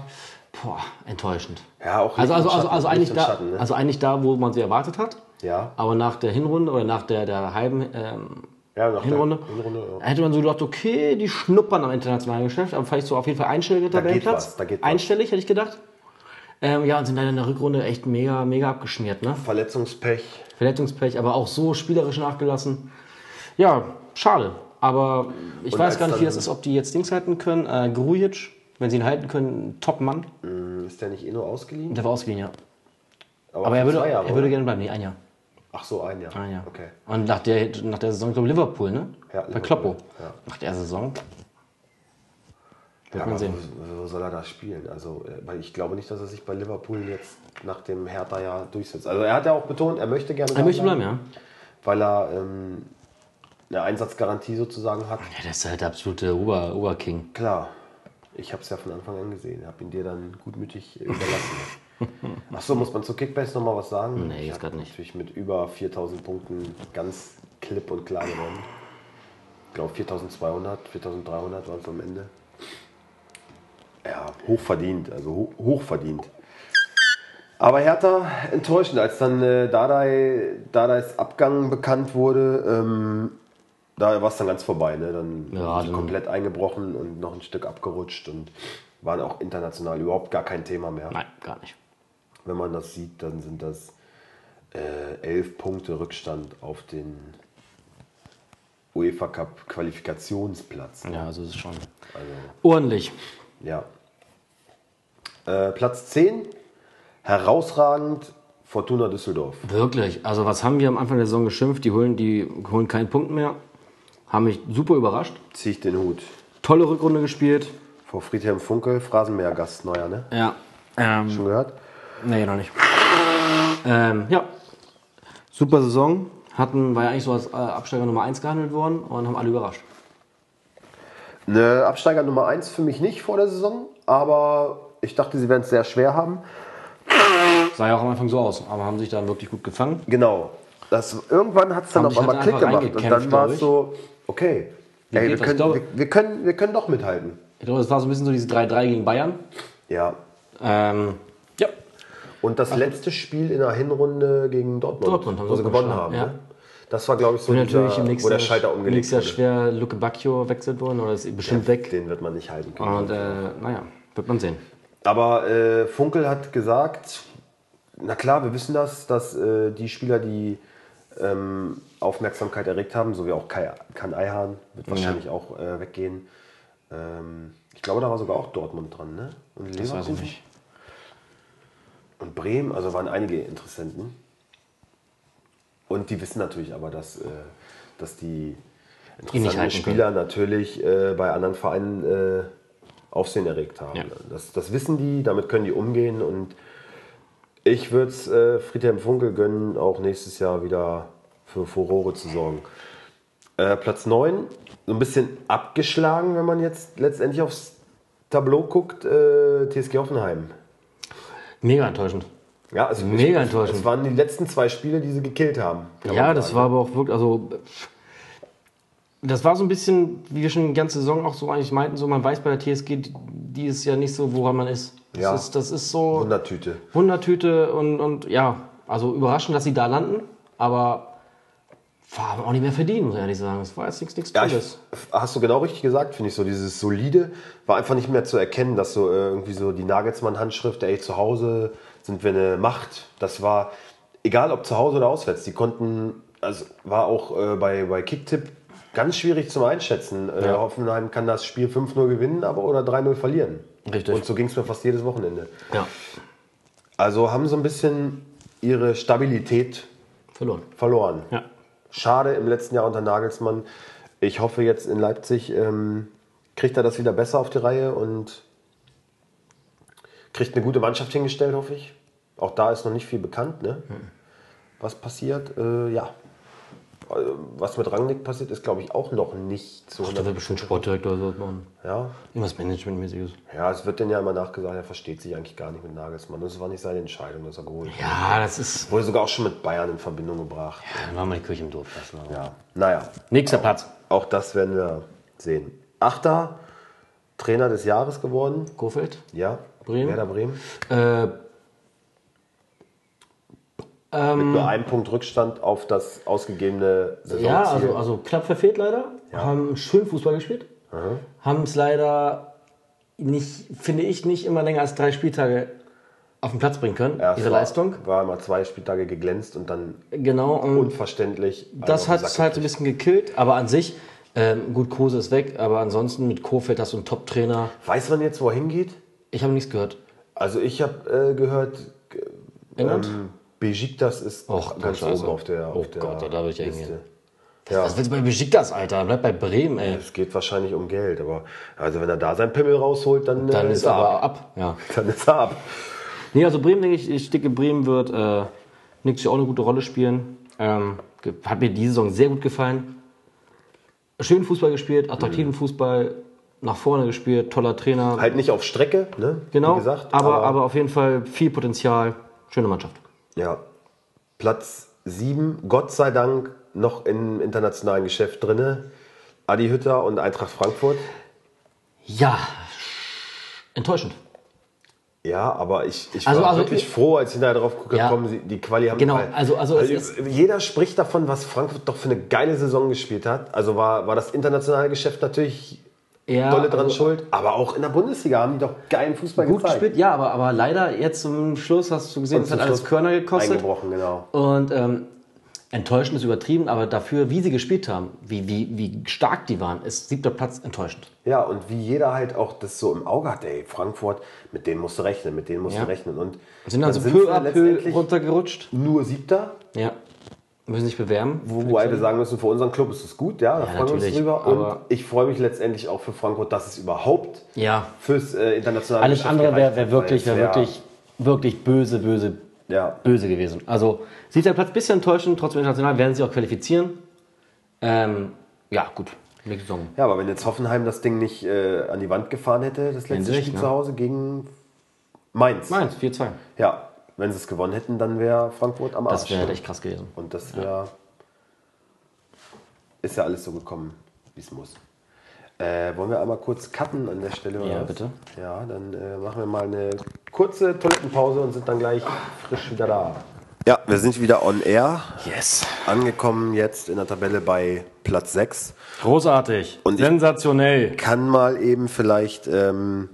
Boah, enttäuschend.
Ja, auch
Also, also, also, also, eigentlich da,
Schatten, ne?
also eigentlich da, wo man sie erwartet hat.
Ja,
Aber nach der Hinrunde oder nach der, der halben ähm,
ja nach
Hinrunde,
der Hinrunde ja.
hätte man so gedacht, okay, die schnuppern am internationalen Geschäft, aber vielleicht so auf jeden Fall einstelliger
Da geht
Tabellenplatz. Einstellig, hätte ich gedacht. Ähm, ja, und sind leider in der Rückrunde echt mega, mega abgeschmiert. Ne?
Verletzungspech.
Verletzungspech, aber auch so spielerisch nachgelassen. Ja, schade. Aber ich
Und
weiß gar nicht, wie das ist, ob die jetzt Dings halten können. Äh, Grujic, wenn sie ihn halten können, Top-Mann.
Hm, Ist der nicht eh nur ausgeliehen?
Der war ausgeliehen, ja.
Aber,
Aber er würde,
Jahre,
er würde gerne bleiben. Nee, ein Jahr.
Ach so, ein Jahr.
Ein Jahr.
Okay.
Und nach der, nach der Saison, ich glaube Liverpool, ne?
Ja,
Bei
Liverpool,
Kloppo.
ja.
Nach der Saison. Wird
Ja,
man
aber
sehen.
wo, wo soll er da spielen? Also, äh, weil ich glaube nicht, dass er sich bei Liverpool jetzt nach dem Hertha ja durchsetzt. Also er hat ja auch betont, er möchte gerne
Er
da
möchte bleiben, ja.
weil er ähm, eine Einsatzgarantie sozusagen hat.
Ja, das ist halt der absolute Ober Oberking.
Klar, ich habe es ja von Anfang an gesehen, habe ihn dir dann gutmütig überlassen. Achso, muss man zu Kickbase nochmal was sagen?
Nee,
ich
jetzt grad nicht.
natürlich mit über 4000 Punkten ganz klipp und klar gewonnen. Ich glaube 4200, 4300 waren es am Ende. Ja, hochverdient, also ho hochverdient. Aber Hertha enttäuschend, als dann äh, Dardai, Dardais Abgang bekannt wurde, ähm, da war es dann ganz vorbei. Ne? Dann
Ja,
sind komplett eingebrochen und noch ein Stück abgerutscht und waren auch international überhaupt gar kein Thema mehr.
Nein, gar nicht.
Wenn man das sieht, dann sind das äh, elf Punkte Rückstand auf den UEFA Cup Qualifikationsplatz.
Ja, also es ist schon
Also,
ordentlich.
ja. Äh, Platz 10, herausragend Fortuna Düsseldorf.
Wirklich. Also was haben wir am Anfang der Saison geschimpft? Die holen, die holen keinen Punkt mehr. Haben mich super überrascht.
Ziehe ich den Hut.
Tolle Rückrunde gespielt.
Vor Friedhelm Funkel, Phrasenmäher-Gast, neuer, ne?
Ja. Ähm,
Schon gehört?
nee, noch nicht. Ähm, ja. Super Saison. Hatten, war ja eigentlich so als äh, Absteiger Nummer 1 gehandelt worden und haben alle überrascht.
Eine Absteiger Nummer 1 für mich nicht vor der Saison, aber ich dachte, sie werden es sehr schwer haben.
Sah ja auch am Anfang so aus, aber haben sich dann wirklich gut gefangen.
Genau. Das, irgendwann hat es dann auf einmal
halt
Klick gemacht und dann war es so, okay, ey, wir, können, wir, wir, können, wir können doch mithalten.
Ich glaube, das war so ein bisschen so diese 3-3 gegen Bayern.
Ja.
Ähm, ja.
Und das letzte Spiel in der Hinrunde gegen Dortmund,
Dortmund haben
wo
sie
gewonnen haben.
ja.
Ne? Das war, glaube ich, so
Und natürlich im nächsten
wo der
Jahr-
Schalter
im
umgelegt
nächsten Jahr schwer Luke Bacchio wechselt worden oder ist bestimmt weg.
Den wird man nicht halten können.
Und äh, naja, wird man sehen.
Aber äh, Funkel hat gesagt, na klar, wir wissen das, dass äh, die Spieler, die ähm, Aufmerksamkeit erregt haben, so wie auch Kai, Kan Eihan, wird wahrscheinlich auch äh, weggehen. Ähm, ich glaube, da war sogar auch Dortmund dran, ne? Und
Das weiß ich nicht.
und Bremen, also waren einige Interessenten. Und die wissen natürlich aber, dass, äh, dass die interessanten Spieler natürlich äh, bei anderen Vereinen äh, Aufsehen erregt haben.
Ja.
Das, das wissen die, damit können die umgehen und ich würde es äh, Friedhelm Funkel gönnen, auch nächstes Jahr wieder für Furore zu sorgen. Äh, Platz 9, so ein bisschen abgeschlagen, wenn man jetzt letztendlich aufs Tableau guckt, äh, TSG Hoffenheim.
Mega enttäuschend.
Ja, also
Mega
ich-
enttäuschend.
Es waren die letzten zwei Spiele, die sie gekillt haben.
Ja, das war aber auch wirklich, also das war so ein bisschen, wie wir schon die ganze Saison auch so eigentlich meinten, so man weiß bei der TSG, die- die ist ja nicht so, woran man ist. Das,
Ja.
ist, das ist so
Wundertüte.
Wundertüte und, und ja, also überraschend, dass sie da landen, aber war auch nicht mehr verdient, muss ich ehrlich sagen. Es war jetzt nichts, nichts
Ja,
Tolles.
hast du genau richtig gesagt, finde ich so. Dieses solide war einfach nicht mehr zu erkennen, dass so äh, irgendwie so die Nagelsmann-Handschrift, ey, zu Hause sind wir eine Macht. Das war egal, ob zu Hause oder auswärts. Die konnten, also war auch äh, bei, bei Kicktipp ganz schwierig zum Einschätzen. Äh,
Ja.
Hoffenheim kann das Spiel 5-0 gewinnen, aber oder 3-0 verlieren.
Richtig.
Und so ging es mir fast jedes Wochenende.
Ja,
Also haben so ein bisschen ihre Stabilität
verloren.
verloren.
Ja.
Schade im letzten Jahr unter Nagelsmann. Ich hoffe jetzt in Leipzig ähm, kriegt er das wieder besser auf die Reihe und kriegt eine gute Mannschaft hingestellt, hoffe ich. Auch da ist noch nicht viel bekannt, ne? Was passiert? Äh, ja. Äh, Was mit Rangnick passiert, ist glaube ich auch noch nicht so.
Da wird bestimmt Sportdirektor oder so machen.
Ja.
Irgendwas Managementmäßiges.
ja, es wird denn ja immer nachgesagt, er versteht sich eigentlich gar nicht mit Nagelsmann. Das war nicht seine Entscheidung, dass er geholt wurde.
Ja, das ist.
Wurde sogar auch schon mit Bayern in Verbindung gebracht.
Dann machen wir die Kirche im Dorf lassen.
Ja. Naja,
Nächster Platz.
Auch das werden wir sehen. Achter, Trainer des Jahres geworden.
Kofeld.
Ja,
Bremen.
Werder Bremen.
Äh,
Mit nur einem Punkt Rückstand auf das ausgegebene Saisonziel.
ja, also, also knapp verfehlt leider. Haben schön Fußball gespielt. Haben es leider nicht, finde ich, nicht immer länger als drei Spieltage auf den Platz bringen können.
Erst
ihre
war,
Leistung.
War mal zwei Spieltage geglänzt und dann
Genau. Und
unverständlich.
das hat es halt so ein bisschen gekillt. Aber an sich, ähm, gut, Kruse ist weg. Aber ansonsten mit Kofeld hast du einen Top-Trainer.
Weiß man jetzt, wo er hingeht?
Ich habe nichts gehört.
Also ich habe äh, gehört,
England?
ähm, Besiktas ist
Och,
ganz
Scheiße.
oben auf der, auf
Oh
der
Gott, da will ich ja
Liste.
hingehen.
Ja.
Was willst du bei Besiktas, Alter? Bleib bei Bremen, ey.
Es geht wahrscheinlich um Geld, aber also wenn er da sein Pimmel rausholt, dann,
Dann
äh,
ist er aber ab. Ja.
Dann ist er ab.
Nee, also Bremen, denke ich, ich denke, Bremen wird äh, nächstes Jahr auch eine gute Rolle spielen. Ähm, ge- hat mir diese Saison sehr gut gefallen. Schön Fußball gespielt, attraktiven
Mhm.
Fußball, nach vorne gespielt, toller Trainer.
Halt nicht auf Strecke, ne?
genau,
Wie gesagt,
aber, aber auf jeden Fall viel Potenzial. Schöne Mannschaft.
Ja. Platz 7, Gott sei Dank, noch im internationalen Geschäft drinne. Adi Hütter und Eintracht Frankfurt.
Ja, enttäuschend.
Ja, aber ich, ich
Also-
war
also-
wirklich froh, als ich nachher drauf gucke,
Ja.
kommen, sie- die Quali haben
Genau, also- also
weil
es ist-
jeder spricht davon, was Frankfurt doch für eine geile Saison gespielt hat. Also war, war das internationale Geschäft natürlich
Ja,
dolle dran
also-
schuld, aber auch in der Bundesliga haben die doch geilen Fußball
Gut
gezeigt.
gespielt, ja, aber, aber leider jetzt zum Schluss hast du gesehen,
Und
es hat alles Körner gekostet.
Eingebrochen, genau.
Und ähm, enttäuschend ist übertrieben, aber dafür, wie sie gespielt haben, wie, wie, wie stark die waren, ist siebter Platz enttäuschend.
Ja, und wie jeder halt auch das so im Auge hat, ey, Frankfurt, mit denen musst du rechnen, mit denen musst
Ja.
du rechnen. Und
Sind also
dann
peu
sie
à peu runtergerutscht.
nur Siebter,
Ja. Müssen sich bewerben.
wobei wir sagen müssen, für unseren Club ist es gut, ja, da freuen wir uns drüber. Und ich freue mich letztendlich auch für Frankfurt, dass es überhaupt
Ja.
fürs äh, internationale
Alles
Geschäft
andere wäre wär wirklich, wär wirklich, wirklich böse, böse,
Ja,
böse gewesen. Also siebter Platz, bisschen enttäuschend, trotzdem international werden sie auch qualifizieren. Ähm, ja, gut.
Ja, aber wenn jetzt Hoffenheim das Ding nicht äh, an die Wand gefahren hätte, das letzte Spiel
ne?
zu Hause gegen Mainz.
Mainz, 4-2.
Ja, wenn sie es gewonnen hätten, dann wäre Frankfurt am Arsch.
Das wäre echt krass gewesen.
Und das wäre. Ist ja alles so gekommen, wie es muss. Äh, wollen wir einmal kurz cutten an der Stelle? oder
Ja,
was?
bitte.
Ja, dann äh, machen wir mal eine kurze Toilettenpause und sind dann gleich frisch wieder da. Ja, wir sind wieder on air.
Yes.
Angekommen jetzt in der Tabelle bei Platz 6.
Großartig.
Und ich-
Sensationell.
Kann mal eben vielleicht ähm,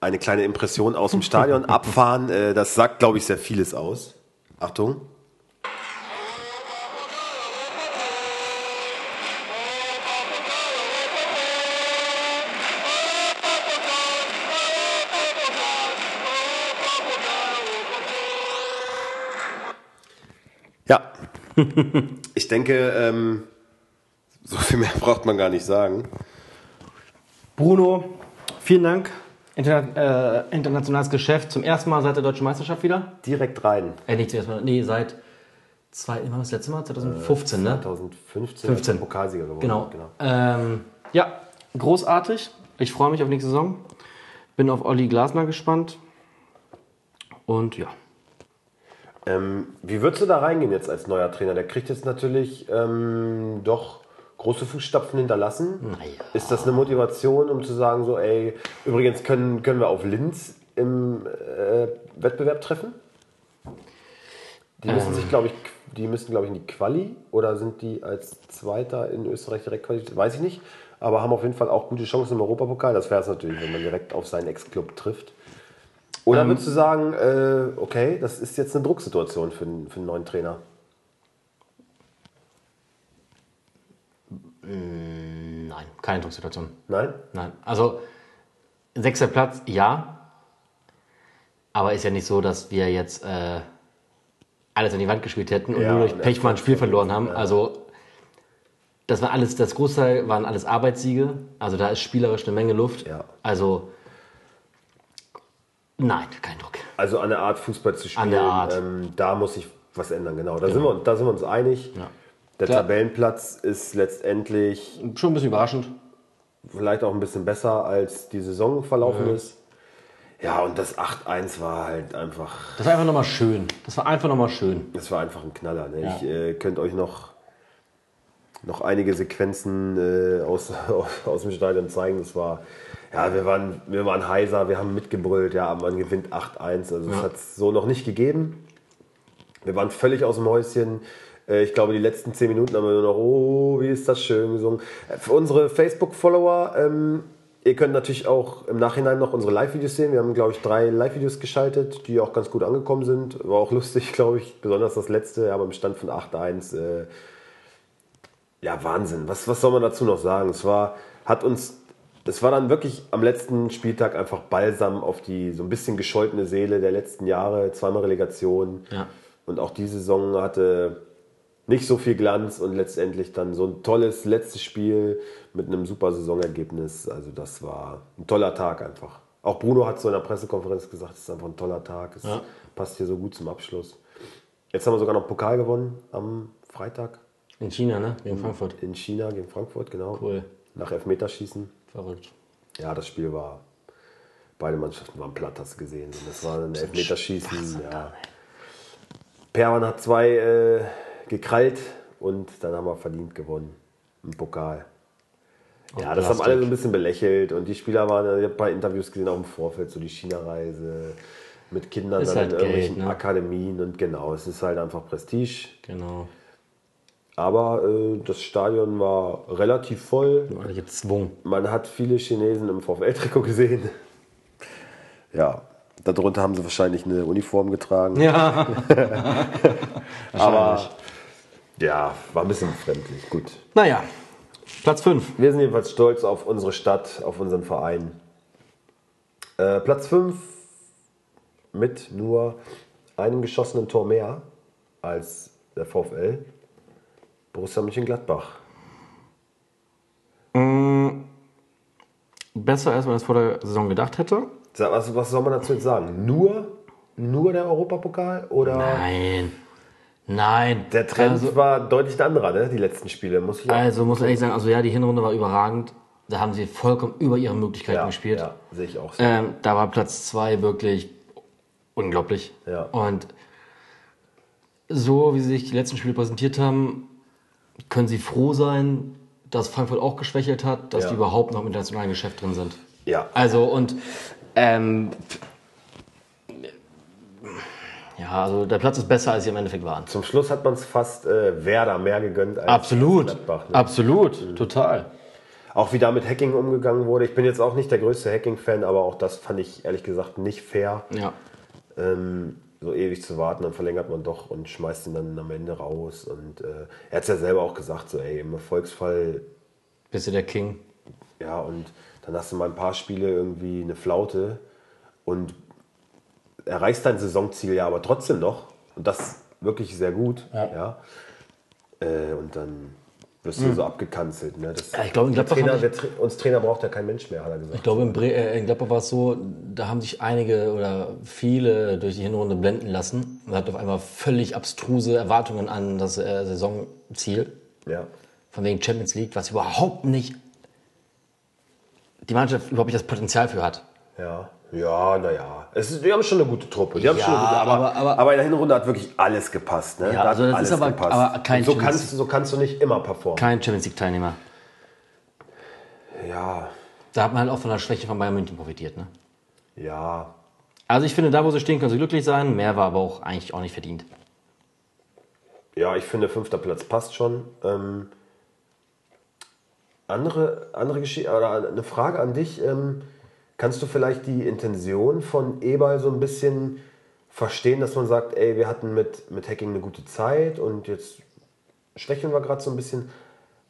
eine kleine Impression aus dem Stadion abfahren. Äh, das sagt, glaube ich, sehr vieles aus. Achtung. Ja, ich denke, ähm, so viel mehr braucht man gar nicht sagen.
Bruno, vielen Dank. Interna äh, internationales Geschäft zum ersten Mal seit der deutschen Meisterschaft wieder.
Direkt rein.
Äh, nicht zum ersten Mal, nee, seit zwei, wann war das letzte Mal? 2015, ne?
2015
15.
als Pokalsieger geworden.
Genau. Ähm, ja, großartig. Ich freue mich auf nächste Saison. Bin auf Olli Glasner gespannt. Und ja.
Ähm, wie würdest du da reingehen jetzt als neuer Trainer? Der kriegt jetzt natürlich ähm, doch große Fußstapfen hinterlassen.
Naja.
Ist das eine Motivation, um zu sagen, so, ey, übrigens können, können wir auf Linz im äh, Wettbewerb treffen? Die müssen sich, glaube ich, die müssen, glaube ich, in die Quali oder sind die als Zweiter in Österreich direkt qualifiziert? Weiß ich nicht. Aber haben auf jeden Fall auch gute Chancen im Europapokal. Das wäre es natürlich, wenn man direkt auf seinen Ex-Club trifft. Oder würdest du sagen, äh, okay, das ist jetzt eine Drucksituation für, für einen neuen Trainer?
Nein, keine Drucksituation.
Nein?
Nein. Also, sechster Platz, ja. Aber ist ja nicht so, dass wir jetzt äh, alles an die Wand gespielt hätten und
Ja,
nur durch Pech mal ein Spiel verloren haben.
ja.
Also, das war alles, das Großteil waren alles Arbeitssiege. Also, da ist spielerisch eine Menge Luft.
Ja.
Also, nein, kein Druck.
Also an der Art Fußball zu spielen,
An der Art.
Ähm, da muss sich was ändern, genau. Da, Sind, wir, da sind wir uns einig.
Ja.
Der
Klar.
Tabellenplatz ist letztendlich
Schon ein bisschen überraschend.
vielleicht auch ein bisschen besser, als die Saison verlaufen
Mhm.
ist. Ja, und das 8-1 war halt einfach,
Das war einfach nochmal schön. Das war einfach nochmal schön.
das war einfach ein Knaller. Ne?
Ja.
Ich äh, könnte euch noch, noch einige Sequenzen äh, aus, aus dem Stadion zeigen. Das war, ja, wir waren, wir waren heiser, wir haben mitgebrüllt, ja, man gewinnt 8-1. Also das
Ja.
hat es so noch nicht gegeben. Wir waren völlig aus dem Häuschen. Äh, Ich glaube, die letzten zehn Minuten haben wir nur noch, oh, wie ist das schön gesungen. Äh, Für unsere Facebook-Follower, ähm, ihr könnt natürlich auch im Nachhinein noch unsere Live-Videos sehen. Wir haben, glaube ich, drei Live-Videos geschaltet, die auch ganz gut angekommen sind. War auch lustig, glaube ich, besonders das letzte, aber im Stand von 8-1. Äh, ja, Wahnsinn. Was, was soll man dazu noch sagen? Es war, hat uns, es war dann wirklich am letzten Spieltag einfach Balsam auf die so ein bisschen gescholtene Seele der letzten Jahre, zweimal Relegation.
Ja.
Und auch die Saison hatte, nicht so viel Glanz und letztendlich dann so ein tolles letztes Spiel mit einem super Saisonergebnis. Also das war ein toller Tag einfach. Auch Bruno hat so in der Pressekonferenz gesagt, es ist einfach ein toller Tag. Es
Ja.
passt hier so gut zum Abschluss. Jetzt haben wir sogar noch Pokal gewonnen am Freitag
In China, ne? Gegen Frankfurt.
in China gegen Frankfurt, genau.
Cool.
Nach Elfmeterschießen.
Verrückt.
Ja, das Spiel war. Beide Mannschaften waren platt, hast du gesehen. Und das war ein Elfmeterschießen. Ja. Perwan hat zwei äh, gekrallt und dann haben wir verdient gewonnen. Im Pokal. Ja, das haben
Plastik.
alle so ein bisschen belächelt und die Spieler waren, ich habe ein paar Interviews gesehen, auch im Vorfeld, so die China-Reise mit Kindern
Ist
dann
halt
in
Geld,
irgendwelchen
ne?
Akademien und genau, es ist halt einfach Prestige.
Genau.
Aber äh, das Stadion war relativ voll.
Alle gezwungen.
Man hat viele Chinesen im VfL-Trikot gesehen. Ja, darunter haben sie wahrscheinlich eine Uniform getragen.
Ja.
aber ja, war ein bisschen befremdlich. Gut.
Naja, Platz 5.
Wir sind jedenfalls stolz auf unsere Stadt, auf unseren Verein. Äh, Platz 5 mit nur einem geschossenen Tor mehr als der VfL. Borussia Mönchengladbach.
Besser als man es vor der Saison gedacht hätte.
Was, was soll man dazu jetzt sagen? Nur, nur der Europapokal? Oder
Nein. Nein.
der Trend
Also,
war deutlich ein anderer, ne? die letzten Spiele, muss ich
also muss man ehrlich sagen, also ja, die Hinrunde war überragend. Da haben sie vollkommen über ihre Möglichkeiten
ja,
gespielt.
Ja, sehe ich auch so.
Ähm, da war Platz 2 wirklich unglaublich.
Ja.
Und so wie sie sich die letzten Spiele präsentiert haben, können sie froh sein, dass Frankfurt auch geschwächelt hat, dass
Ja.
die überhaupt noch im internationalen Geschäft drin sind.
Ja,
Also und ähm, ja, also der Platz ist besser, als sie im Endeffekt waren.
zum Schluss hat man es fast äh, Werder mehr gegönnt als
Absolut,
Gladbach. Ne?
absolut, total.
Auch wie da mit Hacking umgegangen wurde. Ich bin jetzt auch nicht der größte Hacking-Fan, aber auch das fand ich ehrlich gesagt nicht fair,
Ja,
ähm, so ewig zu warten. Dann verlängert man doch und schmeißt ihn dann am Ende raus. Und äh, er hat es ja selber auch gesagt, so ey, im Erfolgsfall,
bist du der King?
ja, und dann hast du mal ein paar Spiele irgendwie eine Flaute und erreichst dein Saisonziel ja aber trotzdem noch. Und das wirklich sehr gut. Ja. Äh, und dann wirst du so abgekanzelt. Ne? Das,
Ja, ich glaube, in Gladbach
Trainer, Tra- uns Trainer braucht ja kein Mensch mehr, hat er gesagt.
Ich glaube, in, äh, in Gladbach war es so, da haben sich einige oder viele durch die Hinrunde blenden lassen und hat auf einmal völlig abstruse Erwartungen an das äh, Saisonziel.
Ja.
Von wegen Champions League, was überhaupt nicht die Mannschaft überhaupt nicht das Potenzial für hat.
Ja, ja, naja. Die haben schon eine gute Truppe. Die haben
Ja,
schon eine gute, aber,
aber-
aber,
aber-
in der Hinrunde hat wirklich alles gepasst. Ne?
Ja,
Da
also das
alles
ist aber-
gepasst.
aber kein
Und so,
Champions-
kannst, so kannst du nicht immer performen.
Kein Champions League-Teilnehmer.
Ja,
Da hat man halt auch von der Schwäche von Bayern München profitiert. Ne?
ja.
Also ich finde, da wo sie stehen, können sie glücklich sein. Mehr war aber auch eigentlich auch nicht verdient.
Ja, ich finde, fünfter Platz passt schon. Ähm, andere, andere Geschichte, oder eine Frage an dich. Ähm, kannst du vielleicht die Intention von Eberl so ein bisschen verstehen, dass man sagt, ey, wir hatten mit, mit Hacking eine gute Zeit und jetzt schwächeln wir gerade so ein bisschen.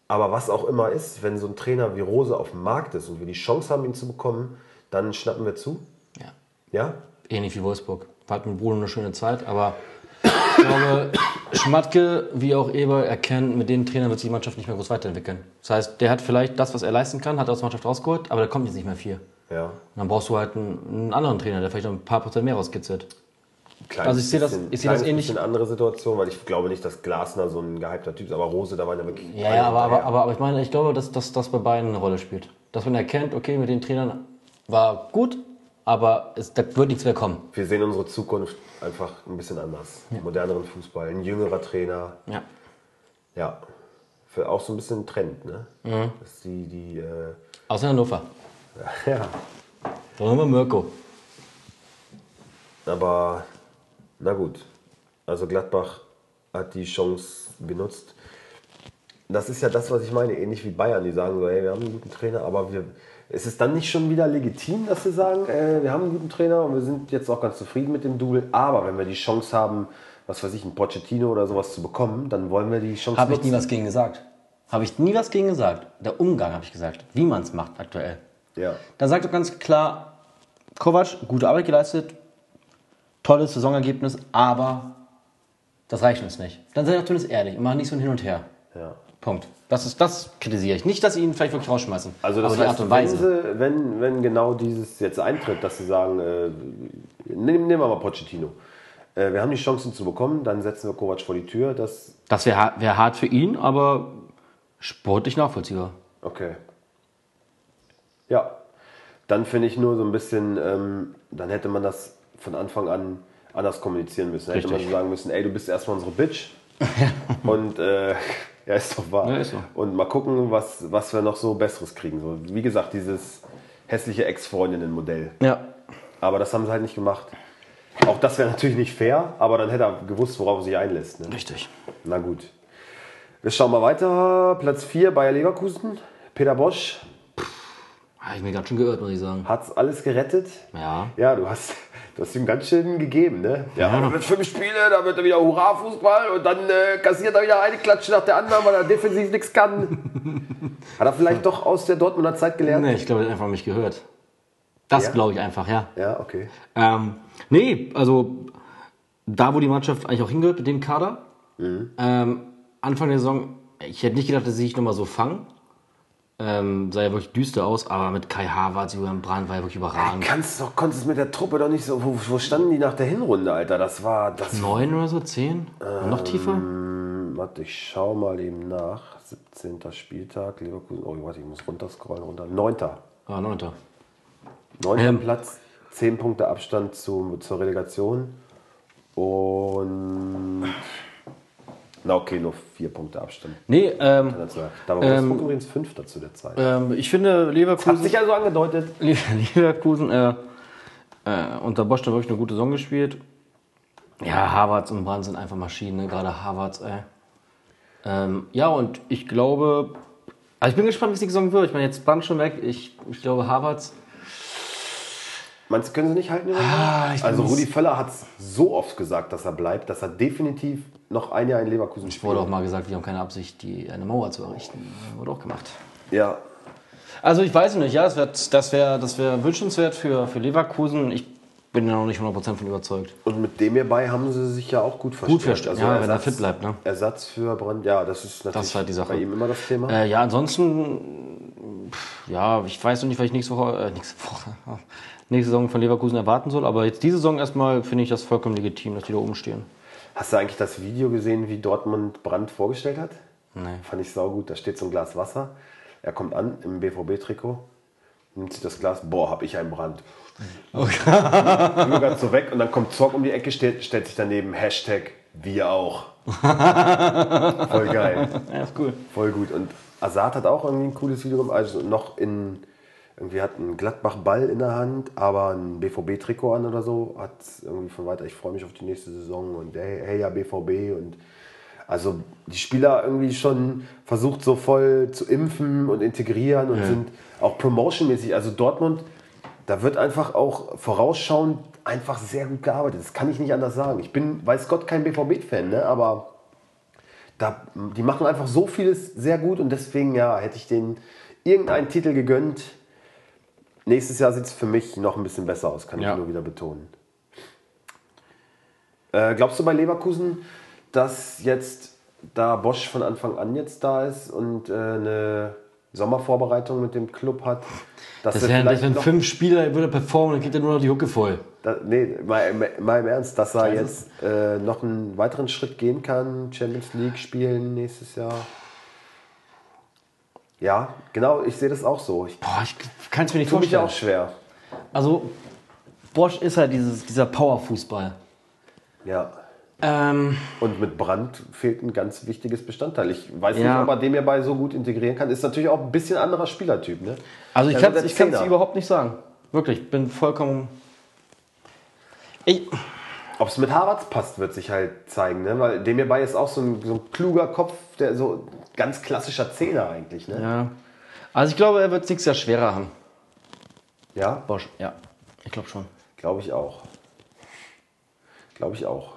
Aber was auch immer ist, wenn so ein Trainer wie Rose auf dem Markt ist und wir die Chance haben, ihn zu bekommen, dann schnappen wir zu.
Ja.
Ja?
Ähnlich wie Wolfsburg. Hat mit Bruno eine schöne Zeit, aber ich glaube, Schmatke wie auch Eber erkennen, mit den Trainern wird sich die Mannschaft nicht mehr groß weiterentwickeln. Das heißt, der hat vielleicht das, was er leisten kann, hat aus der Mannschaft rausgeholt, aber da kommt jetzt nicht mehr viel.
Ja.
Und dann brauchst du halt einen, einen anderen Trainer, der vielleicht noch ein paar Prozent mehr rauskitzelt.
Kleines
Also ich sehe das- ich sehe das ähnlich-
bisschen andere Situation, weil ich glaube nicht, dass Glasner so ein gehypter Typ ist, aber Rose, da waren ja wirklich.
Ja, ja aber, aber, aber, aber ich meine, ich glaube, dass, dass das bei beiden eine Rolle spielt. Dass man erkennt, okay, mit den Trainern war gut, aber es, da wird nichts mehr kommen.
Wir sehen unsere Zukunft einfach ein bisschen anders. Moderneren Fußball, ein jüngerer Trainer.
Ja.
Ja. Für auch so ein bisschen ein Trend, ne?
Mhm.
Dass die, die, äh,
Außer Hannover.
Ja.
Da haben wir Mirko.
Aber na gut. Also Gladbach hat die Chance genutzt. Das ist ja das, was ich meine, ähnlich wie Bayern, die sagen so, hey, wir haben einen guten Trainer, aber wir, ist es dann nicht schon wieder legitim, dass sie sagen, äh, wir haben einen guten Trainer und wir sind jetzt auch ganz zufrieden mit dem Double, aber wenn wir die Chance haben, was weiß ich, einen Pochettino oder sowas zu bekommen, dann wollen wir die Chance
Habe ich nie was gegen gesagt. Habe ich nie was gegen gesagt. Der Umgang habe ich gesagt. Wie man es macht aktuell.
Ja.
Da sagt er ganz klar, Kovac, gute Arbeit geleistet, tolles Saisonergebnis, aber Das reicht uns nicht. Dann seid doch zumindest ehrlich und machen nicht so ein Hin und Her.
Ja.
Punkt. Das, ist, das kritisiere ich. Nicht, dass sie ihn vielleicht wirklich rausschmeißen.
Also das
aber die
heißt,
Art und Weise.
Wenn, sie, wenn, wenn genau dieses jetzt eintritt, dass sie sagen, äh, nehmen, nehmen wir mal Pochettino. Äh, wir haben die Chancen zu bekommen, dann setzen wir Kovac vor die Tür. Das,
Das wäre wär hart für ihn, aber sportlich nachvollziehbar.
okay. Ja, dann finde ich nur so ein bisschen, ähm, dann hätte man das von Anfang an anders kommunizieren müssen. Dann hätte man
Richtig.
so sagen müssen, ey, du bist erstmal unsere Bitch. und äh, ja, ist doch wahr.
Ja, ist so.
Und mal gucken, was, was wir noch so Besseres kriegen. So, wie gesagt, dieses hässliche Ex-Freundinnen-Modell.
Ja.
Aber das haben sie halt nicht gemacht. Auch das wäre natürlich nicht fair, aber dann hätte er gewusst, worauf er sich einlässt. Ne?
Richtig.
Na gut. Wir schauen mal weiter. Platz 4, Bayer Leverkusen. Peter Bosch
Habe ich mir gerade schon gehört, muss ich sagen.
hat alles gerettet.
Ja.
Ja, du hast, du hast ihm ganz schön gegeben, ne? Ja, da wird fünf Spiele, da wird er wieder Hurra-Fußball und dann äh, kassiert er wieder eine Klatsche nach der anderen, weil er defensiv nichts kann. Hat er vielleicht doch aus der Dortmunder Zeit gelernt?
Nee, ich glaube, er hat einfach nicht gehört. Das
Ja?
glaube ich einfach, ja.
Ja, okay.
Ähm, nee, also da, wo die Mannschaft eigentlich auch hingehört mit dem Kader. Ähm, Anfang der Saison, ich hätte nicht gedacht, dass sie sich nochmal so fangen. Ähm, sah ja wirklich düster aus, aber mit Kai Havertz, Julian Brandt war ja wirklich überragend.
Kannst doch, konntest mit der Truppe doch nicht so. Wo, wo standen die nach der Hinrunde, Alter? Das war. Das
Neun oder so, zehn? Noch tiefer?
Ähm, warte, ich schau mal eben nach. 17. Spieltag, Leverkusen. Oh, warte, ich muss runterscrollen, runter. 9.
Ah, neunter.
9.
Ähm.
Platz, 10 Punkte Abstand zu, zur Relegation. Und. Na, okay, nur 4 Punkte Abstand.
Nee, ähm,
Da war
Ähm,
Wolfsburg übrigens Fünfter zu der Zeit.
ähm, ich finde
Hat
Leverkusen,
sich also angedeutet.
Leverkusen äh, äh, unter Bosch da wirklich eine gute Saison gespielt. Ja, Havertz und Brandt sind einfach Maschinen, ne? gerade Havertz. Ey. Ähm, ja, und ich glaube, also ich bin gespannt, wie es die Saison wird. Ich meine, jetzt Brandt schon weg. Ich, ich glaube, Havertz.
Meinst du, können sie nicht halten?
Ah,
also Rudi Völler hat es so oft gesagt, dass er bleibt, dass er definitiv noch ein Jahr in Leverkusen spielt.
Wurde auch mal gesagt, wir haben keine Absicht, die, eine Mauer zu errichten. Wurde auch gemacht.
Ja,
Also ich weiß nicht, ja, das wäre das wär, das wär wünschenswert für, für Leverkusen. Ich bin da noch nicht 100% von überzeugt.
Und mit dem hierbei haben sie sich ja auch gut verstärkt.
verstärkt, ja, wenn er fit bleibt, ne?
Ersatz für Brand, ja, das ist natürlich
ist halt die Sache.
bei ihm immer das Thema.
Äh, ja, ansonsten, ja, ich weiß noch nicht, was ich nächste Woche, äh, nächste Woche, nächste Saison von Leverkusen erwarten soll, aber jetzt diese Saison erstmal finde ich das vollkommen legitim, dass die da oben stehen.
Hast du eigentlich das Video gesehen, wie Dortmund Brand vorgestellt hat?
Nee.
Fand ich saugut. Da steht so ein Glas Wasser. Er kommt an im BVB-Trikot, nimmt sich das Glas, boah, hab ich einen Brand. Okay. So weg und dann kommt Zorg um die Ecke, steht, stellt sich daneben Hashtag wir auch. Voll geil.
Ja, ist cool.
Voll gut. Und Azad hat auch irgendwie ein cooles Video gemacht. Also noch in, irgendwie hat ein Gladbach-Ball in der Hand, aber ein BVB-Trikot an oder so. Hat irgendwie von weiter, ich freue mich auf die nächste Saison und hey, hey ja, BVB. Und also die Spieler irgendwie schon versucht so voll zu impfen und integrieren und sind auch promotionmäßig. Also Dortmund, da wird einfach auch vorausschauend einfach sehr gut gearbeitet. Das kann ich nicht anders sagen. Ich bin, weiß Gott, kein BVB-Fan, ne? aber da, die machen einfach so vieles sehr gut und deswegen ja, hätte ich denen irgendeinen Titel gegönnt. Nächstes Jahr sieht es für mich noch ein bisschen besser aus, kann
Ja.
ich nur wieder betonen. Äh, glaubst du bei Leverkusen, dass jetzt, da Bosch von Anfang an jetzt da ist und äh, eine Sommervorbereitung mit dem Club hat, dass
Das wären, das
vielleicht
wären fünf Spieler, würde performen, dann kriegt er nur noch die Hucke voll.
da, nee, mal, mal im Ernst, dass er jetzt äh, noch einen weiteren Schritt gehen kann, Champions League spielen nächstes Jahr. Ja, genau, ich sehe das auch so. Ich
Boah, ich kann es mir nicht
tue mich
vorstellen.
auch schwer.
Also, Bosch ist halt dieses, dieser Powerfußball.
Ja.
Ähm,
Und mit Brand fehlt ein ganz wichtiges Bestandteil. Ich weiß
Ja.
nicht, ob man den hierbei so gut integrieren kann. Ist natürlich auch ein bisschen anderer Spielertyp. Ne?
also ich kann es überhaupt nicht sagen. Wirklich, ich bin vollkommen... Ich,
Ob es mit Harvards passt, wird sich halt zeigen. Ne? Weil dem hierbei ist auch so ein, so ein kluger Kopf, der so ganz klassischer Zehner eigentlich. Ne?
ja. Also ich glaube, er wird es nächstes Jahr schwerer haben.
ja?
Bosch, ja. Ich glaube schon.
Glaube ich auch. Glaube ich auch.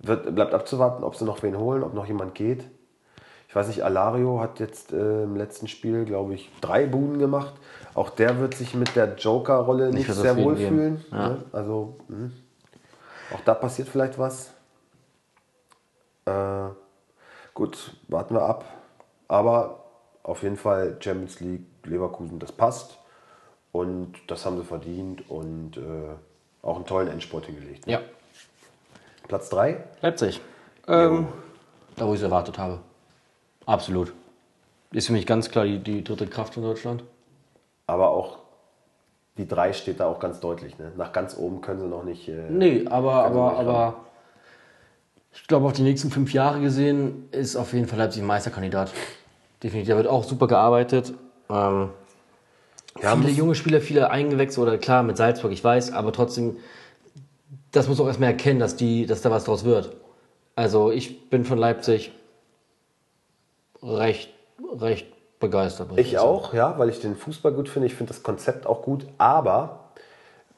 Wird, bleibt abzuwarten, ob sie noch wen holen, ob noch jemand geht. Ich weiß nicht, Alario hat jetzt äh, im letzten Spiel, glaube ich, drei Buden gemacht. Auch der wird sich mit der Joker-Rolle nicht
für
sehr wohl fühlen.
Ja.
Ne? Also, mh. Auch da passiert vielleicht was. Äh, gut, warten wir ab. Aber auf jeden Fall Champions League, Leverkusen, das passt. Und das haben sie verdient und äh, auch einen tollen Endsport hingelegt. Ne?
Ja.
Platz 3?
Leipzig. Ähm, da, wo ich es erwartet habe. Absolut. Ist für mich ganz klar die, die dritte Kraft in Deutschland.
Aber auch die 3 steht da auch ganz deutlich. Ne? Nach ganz oben können sie noch nicht. Äh,
Nee, aber, aber, aber ich glaube, auf die nächsten fünf Jahre gesehen ist auf jeden Fall Leipzig Meisterkandidat. Definitiv. Da wird auch super gearbeitet. Ähm,
Ja,
viele junge Spieler, viele eingewechselt oder klar mit Salzburg, ich weiß, aber trotzdem, das muss auch erstmal erkennen, dass, die, dass da was draus wird. Also ich bin von Leipzig recht, recht begeistert.
Ich
sagen.
auch, ja, weil ich den Fußball gut finde. Ich finde das Konzept auch gut. Aber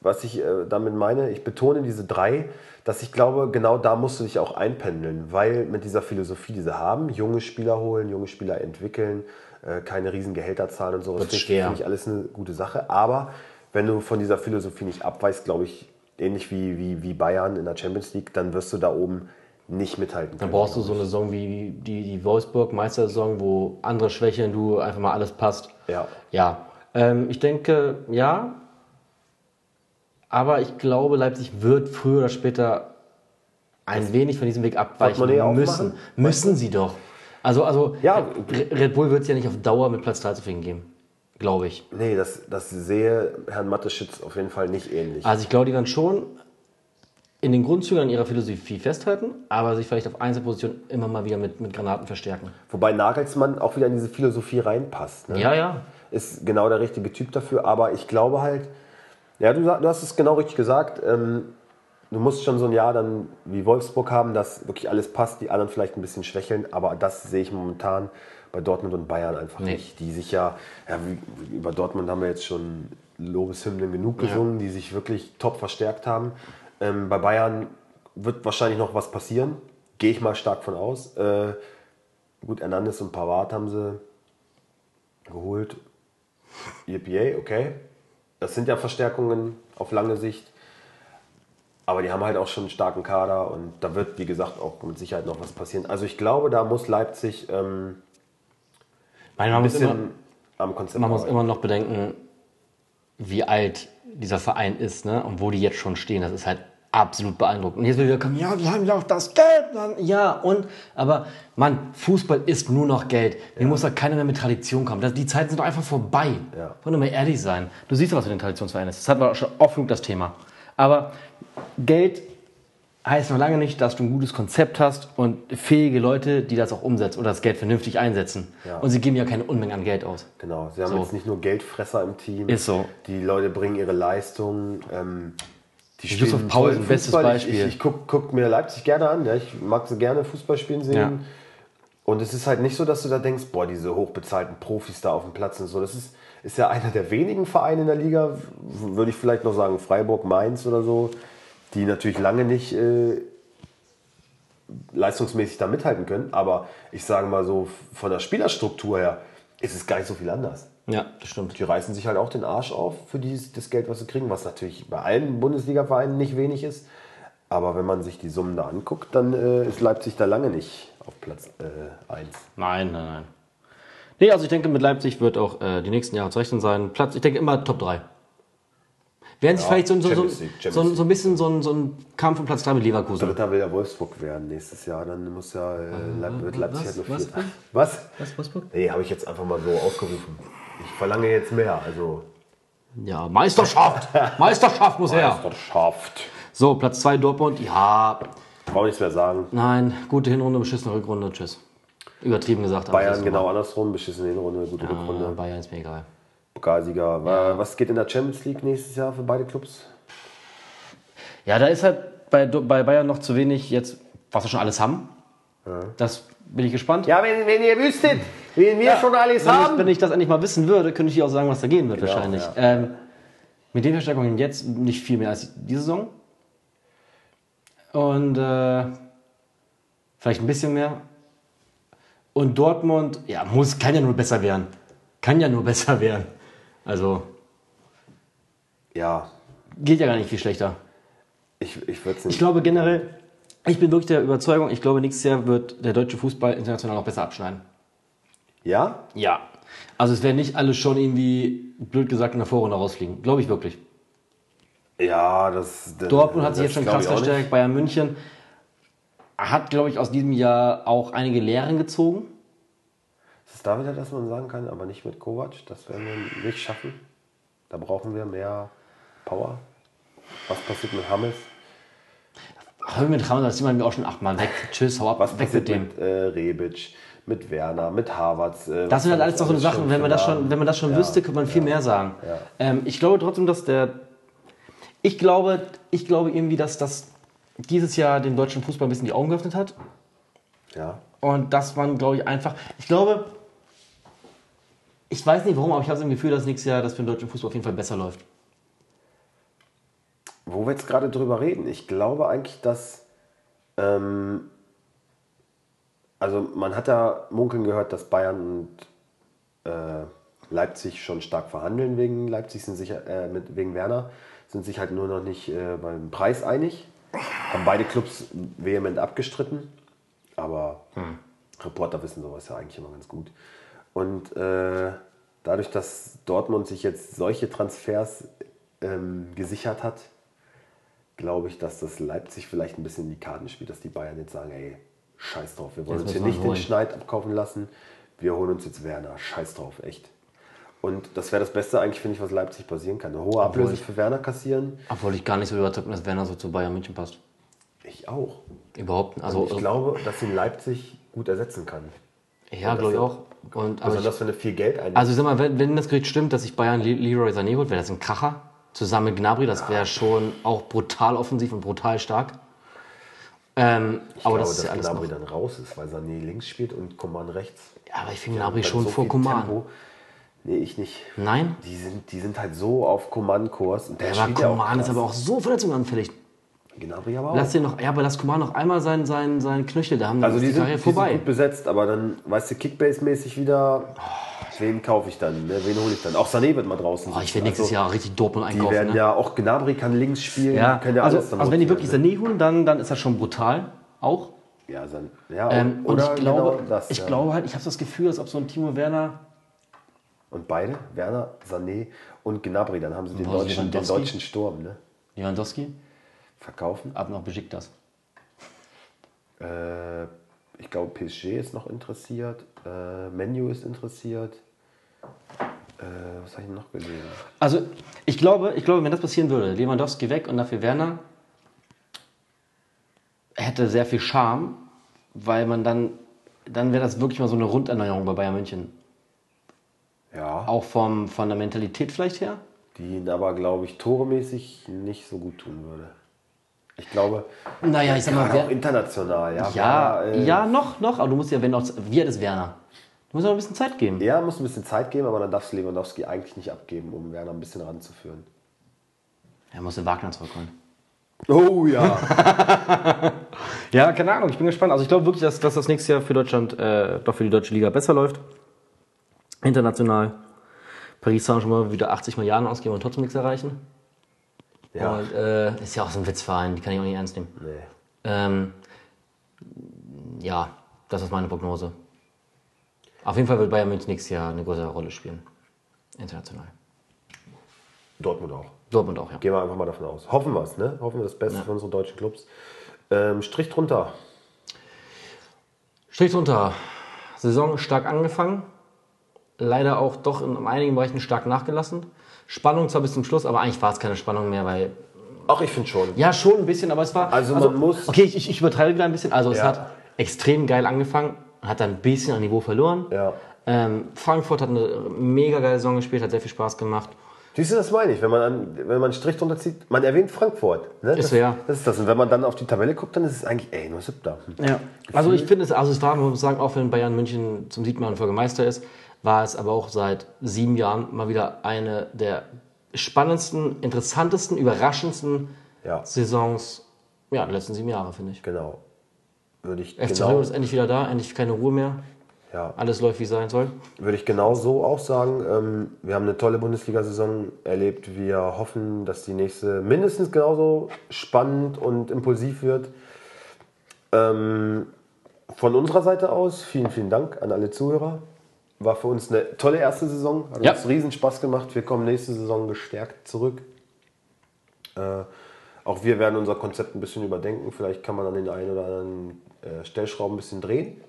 was ich äh, damit meine, ich betone diese drei, dass ich glaube, genau da musst du dich auch einpendeln, weil mit dieser Philosophie, die sie haben, junge Spieler holen, junge Spieler entwickeln, äh, keine riesen Gehälter zahlen und so, das finde ich, finde ich alles eine gute Sache. Aber wenn du von dieser Philosophie nicht abweichst, glaube ich, ähnlich wie, wie, wie Bayern in der Champions League, dann wirst du da oben nicht mithalten
Dann
können.
brauchst du so eine Saison wie die, die Wolfsburg-Meistersaison, wo andere schwächeln, du einfach mal alles passt.
Ja.
Ja, ähm, ich denke, ja. Aber ich glaube, Leipzig wird früher oder später ein wenig von diesem Weg abweichen müssen. Müssen sie doch. Also, also
Ja.
Red Bull wird es ja nicht auf Dauer mit Platz 3 zufrieden geben. Glaube ich.
Nee, das, das sehe Herrn Mateschitz auf jeden Fall nicht ähnlich.
Also ich glaube, die werden schon in den Grundzügen an ihrer Philosophie festhalten, aber sich vielleicht auf Einzelpositionen immer mal wieder mit, mit Granaten verstärken.
Wobei Nagelsmann auch wieder in diese Philosophie reinpasst. Ne?
Ja, ja.
Ist genau der richtige Typ dafür. Aber ich glaube halt, ja, du, du hast es genau richtig gesagt. Ähm, du musst schon so ein Jahr dann wie Wolfsburg haben, dass wirklich alles passt, die anderen vielleicht ein bisschen schwächeln. Aber das sehe ich momentan bei Dortmund und Bayern einfach
Nee.
nicht. Die sich ja, ja über Dortmund haben wir jetzt schon Lobeshymnen genug gesungen, die sich wirklich top verstärkt haben. Ähm, bei Bayern wird wahrscheinlich noch was passieren. Gehe ich mal stark von aus. Äh, gut, Hernandez und Pavard haben sie geholt. EPA, okay. Das sind ja Verstärkungen auf lange Sicht. Aber die haben halt auch schon einen starken Kader und da wird, wie gesagt, auch mit Sicherheit noch was passieren. Also ich glaube, da muss Leipzig ähm,
Meine, man,
ein
muss immer,
bisschen am Konzept
man muss
arbeiten.
immer noch bedenken, wie alt dieser Verein ist ne? und wo die jetzt schon stehen. Das ist halt absolut beeindruckend. Und jetzt will wieder kommen, ja, die haben ja auch das Geld. Ja, und, aber Mann, Fußball ist nur noch Geld. Mir muss da keiner mehr mit Tradition kommen. Das, die Zeiten sind doch einfach vorbei.
Ja.
Wollen wir mal ehrlich sein. Du siehst doch, was für den Traditionsverein ist. Das hatten wir auch schon oft genug das Thema. Aber Geld heißt noch lange nicht, dass du ein gutes Konzept hast und fähige Leute, die das auch umsetzen oder das Geld vernünftig einsetzen.
Ja.
Und sie geben ja keine Unmengen an Geld aus.
Genau, sie haben
So.
jetzt nicht nur Geldfresser im Team.
Ist so.
Die Leute bringen ihre Leistung. Ähm, die
Yusuf
spielen
Paulsen,
tollen
bestes. Beispiel.
Ich, ich, ich gucke guck mir Leipzig gerne an. Ja. Ich mag sie gerne Fußball spielen sehen.
Ja.
Und es ist halt nicht so, dass du da denkst, boah, diese hochbezahlten Profis da auf dem Platz und so. Das ist, ist ja einer der wenigen Vereine in der Liga, würde ich vielleicht noch sagen, Freiburg, Mainz oder so, die natürlich lange nicht äh, leistungsmäßig da mithalten können. Aber ich sage mal so, von der Spielerstruktur her ist es gar nicht so viel anders.
Ja, das stimmt.
Die reißen sich halt auch den Arsch auf für dieses, das Geld, was sie kriegen, was natürlich bei allen Bundesliga-Vereinen nicht wenig ist. Aber wenn man sich die Summen da anguckt, dann äh, ist Leipzig da lange nicht auf Platz 1.
Nein, nein, nein. Nee, also ich denke, mit Leipzig wird auch äh, die nächsten Jahre zu rechnen sein. Platz, ich denke immer Top 3. Werden sich
Ja,
vielleicht so, so, so, so, so ein bisschen so ein, so ein Kampf um Platz 3 mit Leverkusen.
Dritter will ja Wolfsburg werden nächstes Jahr. Dann muss ja äh, Leip wird Leipzig
was?
halt noch
Was?
Vierter. Was?
Was, Wolfsburg?
Nee, habe ich jetzt einfach mal so aufgerufen. Ich verlange jetzt mehr. Also
Ja, Meisterschaft! Meisterschaft muss her!
Meisterschaft.
So, Platz 2 Dortmund. Ja,
Brauche nichts mehr sagen.
nein, gute Hinrunde, beschissene Rückrunde. Tschüss. Übertrieben gesagt.
Bayern genau andersrum. Beschissene Hinrunde, gute
Ja,
Rückrunde.
Bayern ist mir egal.
Pokalsieger. Wa- Was geht in der Champions League nächstes Jahr für beide Clubs?
Ja, da ist halt bei, bei Bayern noch zu wenig jetzt, was wir schon alles haben. Das bin ich gespannt.
Ja, wenn, wenn ihr wüsstet, wen wir schon alles
wenn, ich,
haben.
wenn ich das endlich mal wissen würde, könnte ich dir auch sagen, was da gehen wird wahrscheinlich.
ja.
Ähm, mit den Verstärkungen jetzt nicht viel mehr als diese Saison. Und äh, vielleicht ein bisschen mehr. Und Dortmund, ja, muss, kann ja nur besser werden. Kann ja nur besser werden. Also
Ja,
geht ja gar nicht viel schlechter.
ich, ich würde es
Ich
nicht.
glaube generell, Ich bin wirklich der Überzeugung, ich glaube, nächstes Jahr wird der deutsche Fußball international noch besser abschneiden.
Ja?
Ja. Also es werden nicht alle schon irgendwie, blöd gesagt, in der Vorrunde rausfliegen. Glaube ich wirklich.
Ja, das. das
Dortmund hat sich jetzt schon krass
nicht.
verstärkt. Bayern München hat, glaube ich, aus diesem Jahr auch einige Lehren gezogen.
Ist es da wieder, dass man sagen kann, aber nicht mit Kovac? Das werden wir nicht schaffen. Da brauchen wir mehr Power. Was passiert mit Hammes?
Hör mit Rahmen, das sind wir auch schon achtmal weg. Tschüss, hau ab,
Was
weg
passiert
mit dem.
mit äh, Rebic, mit Werner, mit Havertz? Äh,
Das sind halt alles doch so eine Sachen, wenn man das schon, wenn man das schon
Ja,
wüsste, könnte man viel mehr sagen.
Ja.
Ähm, ich glaube trotzdem, dass der. Ich glaube, ich glaube irgendwie, dass das dieses Jahr dem deutschen Fußball ein bisschen die Augen geöffnet hat.
Ja.
Und das waren, glaube ich, einfach. Ich glaube, ich weiß nicht warum, aber ich habe so ein Gefühl, dass nächstes Jahr das für den deutschen Fußball auf jeden Fall besser läuft.
Wo wir jetzt gerade drüber reden, ich glaube eigentlich, dass. Ähm, also, man hat ja munkeln gehört, dass Bayern und äh, Leipzig schon stark verhandeln wegen Leipzig, sind sich, äh, mit, wegen Werner, sind sich halt nur noch nicht äh, beim Preis einig. Haben beide Clubs vehement abgestritten, aber Reporter wissen sowas ja eigentlich immer ganz gut. Und äh, dadurch, dass Dortmund sich jetzt solche Transfers ähm, gesichert hat, glaube ich, dass das Leipzig vielleicht ein bisschen in die Karten spielt, dass die Bayern jetzt sagen, ey, scheiß drauf, wir wollen
Jetzt
uns hier nicht den
holen.
Schneid abkaufen lassen, wir holen uns jetzt Werner, scheiß drauf, echt. Und das wäre das Beste eigentlich, finde ich, was Leipzig passieren kann. Eine hohe Ablöse
ich-
für Werner kassieren.
Obwohl ich gar nicht so überzeugt bin, dass Werner so zu Bayern München passt.
Ich auch.
Überhaupt nicht.
Also
Also,
ich glaube, dass ihn Leipzig gut ersetzen kann.
ja, glaube ich auch. Und, aber ich,
Besonders wenn er viel Geld einnimmt.
also ich sag mal, wenn, wenn das Gerücht stimmt, dass sich Bayern Le- Leroy Sané holt, wäre das ein Kracher. Zusammen mit Gnabry, das wäre schon auch brutal offensiv und brutal stark. Ähm,
ich
aber
glaube,
das ist
dass
alles
Gnabry
noch.
dann raus ist, weil Sané links spielt und Coman rechts.
Ja, aber ich finde Gnabry
Dann
schon
so
vor.
Tempo. Nee, ich nicht.
Nein?
Die sind, die sind halt so auf der
Ja, aber Coman ist aber auch so verletzungsanfällig.
Gnabry aber auch.
Lass den noch, ja, aber lass Coman noch einmal seinen, seinen, seinen Knöchel, da haben
also die
die
sind,
Karriere
die sind
vorbei.
gut besetzt, aber dann, weißt du, Kickbase-mäßig wieder, wen kaufe ich dann? Ne? Wen hole ich dann? Auch Sané wird mal draußen
Oh, ich will nächstes
Also,
Jahr richtig Dortmund
Die
einkaufen.
werden
ne?
ja, auch Gnabry kann links spielen,
ja.
die können ja
also,
alles dann
also wenn die wirklich Sané holen, dann, dann ist das schon brutal. Auch.
Ja, San, ja
Ähm, und ich glaube,
genau das,
ich
ja.
glaube halt, ich habe das Gefühl, als ob so ein Timo Werner.
Und beide, Werner, Sané und Gnabry, dann haben sie den, deutschen, den deutschen Sturm, ne?
Lewandowski,
Verkaufen.
ab nach Besiktas.
Äh, ich glaube, PSG ist noch interessiert. Äh, Menu ist interessiert. Äh, was habe ich noch gelesen?
Also, ich glaube, ich glaube, wenn das passieren würde, Lewandowski weg und dafür Werner, hätte sehr viel Charme, weil man dann, dann wäre das wirklich mal so eine Runderneuerung bei Bayern München.
Ja.
Auch vom, von der Mentalität vielleicht her.
Die ihn aber, glaube ich, toremäßig nicht so gut tun würde. Ich glaube,
Naja, ich sag mal,
auch international. Ja,
ja,
Werner, äh,
ja, noch, noch, aber du musst ja, wenn noch, wie alt ist Werner? Du musst noch ein bisschen Zeit geben.
Ja, muss ein bisschen Zeit geben, aber dann darfst du Lewandowski eigentlich nicht abgeben, um Werner ein bisschen ranzuführen.
Er muss den Wagner zurückholen.
Oh ja.
Ja, keine Ahnung, ich bin gespannt. Also ich glaube wirklich, dass, dass das nächste Jahr für Deutschland, äh, doch für die deutsche Liga besser läuft. International. Paris Saint-Germain wieder 80 Milliarden ausgeben und trotzdem nichts erreichen.
Ja.
Und äh, ist ja auch so ein Witzverein, die kann ich auch nicht ernst nehmen.
Nee.
Ähm, ja, das ist meine Prognose. Auf jeden Fall wird Bayern München nächstes Jahr eine größere Rolle spielen. International.
Dortmund auch.
Dortmund auch, ja.
Gehen wir einfach mal davon aus. Hoffen wir es, ne? Hoffen wir das Beste für unsere deutschen Clubs. Ähm, Strich drunter.
Strich drunter. Saison stark angefangen. Leider auch doch in einigen Bereichen stark nachgelassen. Spannung zwar bis zum Schluss, aber eigentlich war es keine Spannung mehr, weil.
Ach, ich finde schon.
Ja, schon ein bisschen, aber es war.
Also man muss-
Okay, ich, ich übertreibe wieder ein bisschen. Also es
Ja.
hat extrem geil angefangen, hat dann ein bisschen an Niveau verloren.
Ja.
Ähm, Frankfurt hat eine mega geile Saison gespielt, hat sehr viel Spaß gemacht.
Siehst du, das meine ich. Wenn man, an, wenn man einen Strich drunter zieht, man erwähnt Frankfurt. Ne?
Ist
das,
so, ja.
das ist das. Und wenn man dann auf die Tabelle guckt, dann ist es eigentlich, ey, nur siebter.
Ja. Also ich finde es, also es war, man muss sagen, auch wenn Bayern München zum siebten Mal in Folge Meister ist, war es aber auch seit sieben Jahren mal wieder eine der spannendsten, interessantesten, überraschendsten
Ja.
Saisons ja, der letzten sieben Jahre, finde ich.
Genau. Würde ich,
FC
genau,
ist endlich wieder da, endlich keine Ruhe mehr.
ja,
Alles läuft, wie es sein soll.
würde ich genau so auch sagen. Ähm, wir haben eine tolle Bundesliga-Saison erlebt. Wir hoffen, dass die nächste mindestens genauso spannend und impulsiv wird. Ähm, von unserer Seite aus vielen, vielen Dank an alle Zuhörer. War für uns eine tolle erste Saison. Hat
Ja.
uns riesen Spaß gemacht. Wir kommen nächste Saison gestärkt zurück. Äh, auch wir werden unser Konzept ein bisschen überdenken. Vielleicht kann man an den einen oder anderen äh, Stellschrauben ein bisschen drehen.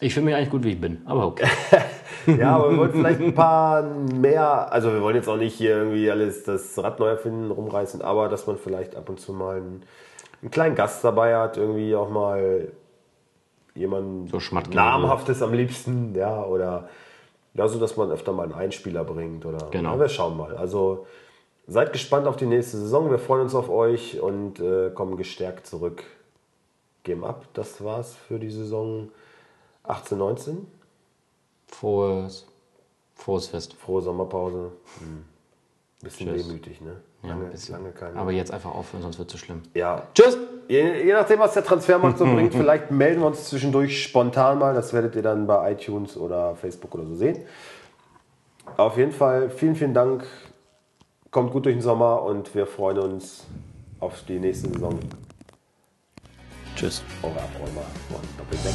Ich fühle mich eigentlich gut, wie ich bin, aber okay.
Ja, aber wir wollen vielleicht ein paar mehr, also wir wollen jetzt auch nicht hier irgendwie alles das Rad neu erfinden, rumreißen, aber dass man vielleicht ab und zu mal einen, einen kleinen Gast dabei hat, irgendwie auch mal jemanden
So
namhaftes am liebsten, ja, oder ja, so dass man öfter mal einen Einspieler bringt oder
Genau.
ja, wir schauen mal. Also seid gespannt auf die nächste Saison, wir freuen uns auf euch und äh, kommen gestärkt zurück. Geben ab, das war's für die Saison 18, 19.
Frohes, frohes Fest.
Frohe Sommerpause. Hm. Bisschen
Tschüss.
wehmütig, ne?
Ja,
Lange,
ein bisschen.
lange keine.
Aber jetzt einfach aufhören, sonst wird es zu schlimm.
ja.
Tschüss!
Je, je nachdem, was der Transfermarkt so bringt, vielleicht melden wir uns zwischendurch spontan mal. Das werdet ihr dann bei iTunes oder Facebook oder so sehen. Auf jeden Fall vielen, vielen Dank. Kommt gut durch den Sommer und wir freuen uns auf die nächste Saison.
Tschüss.
Eure Abräumer von Doppeldeck.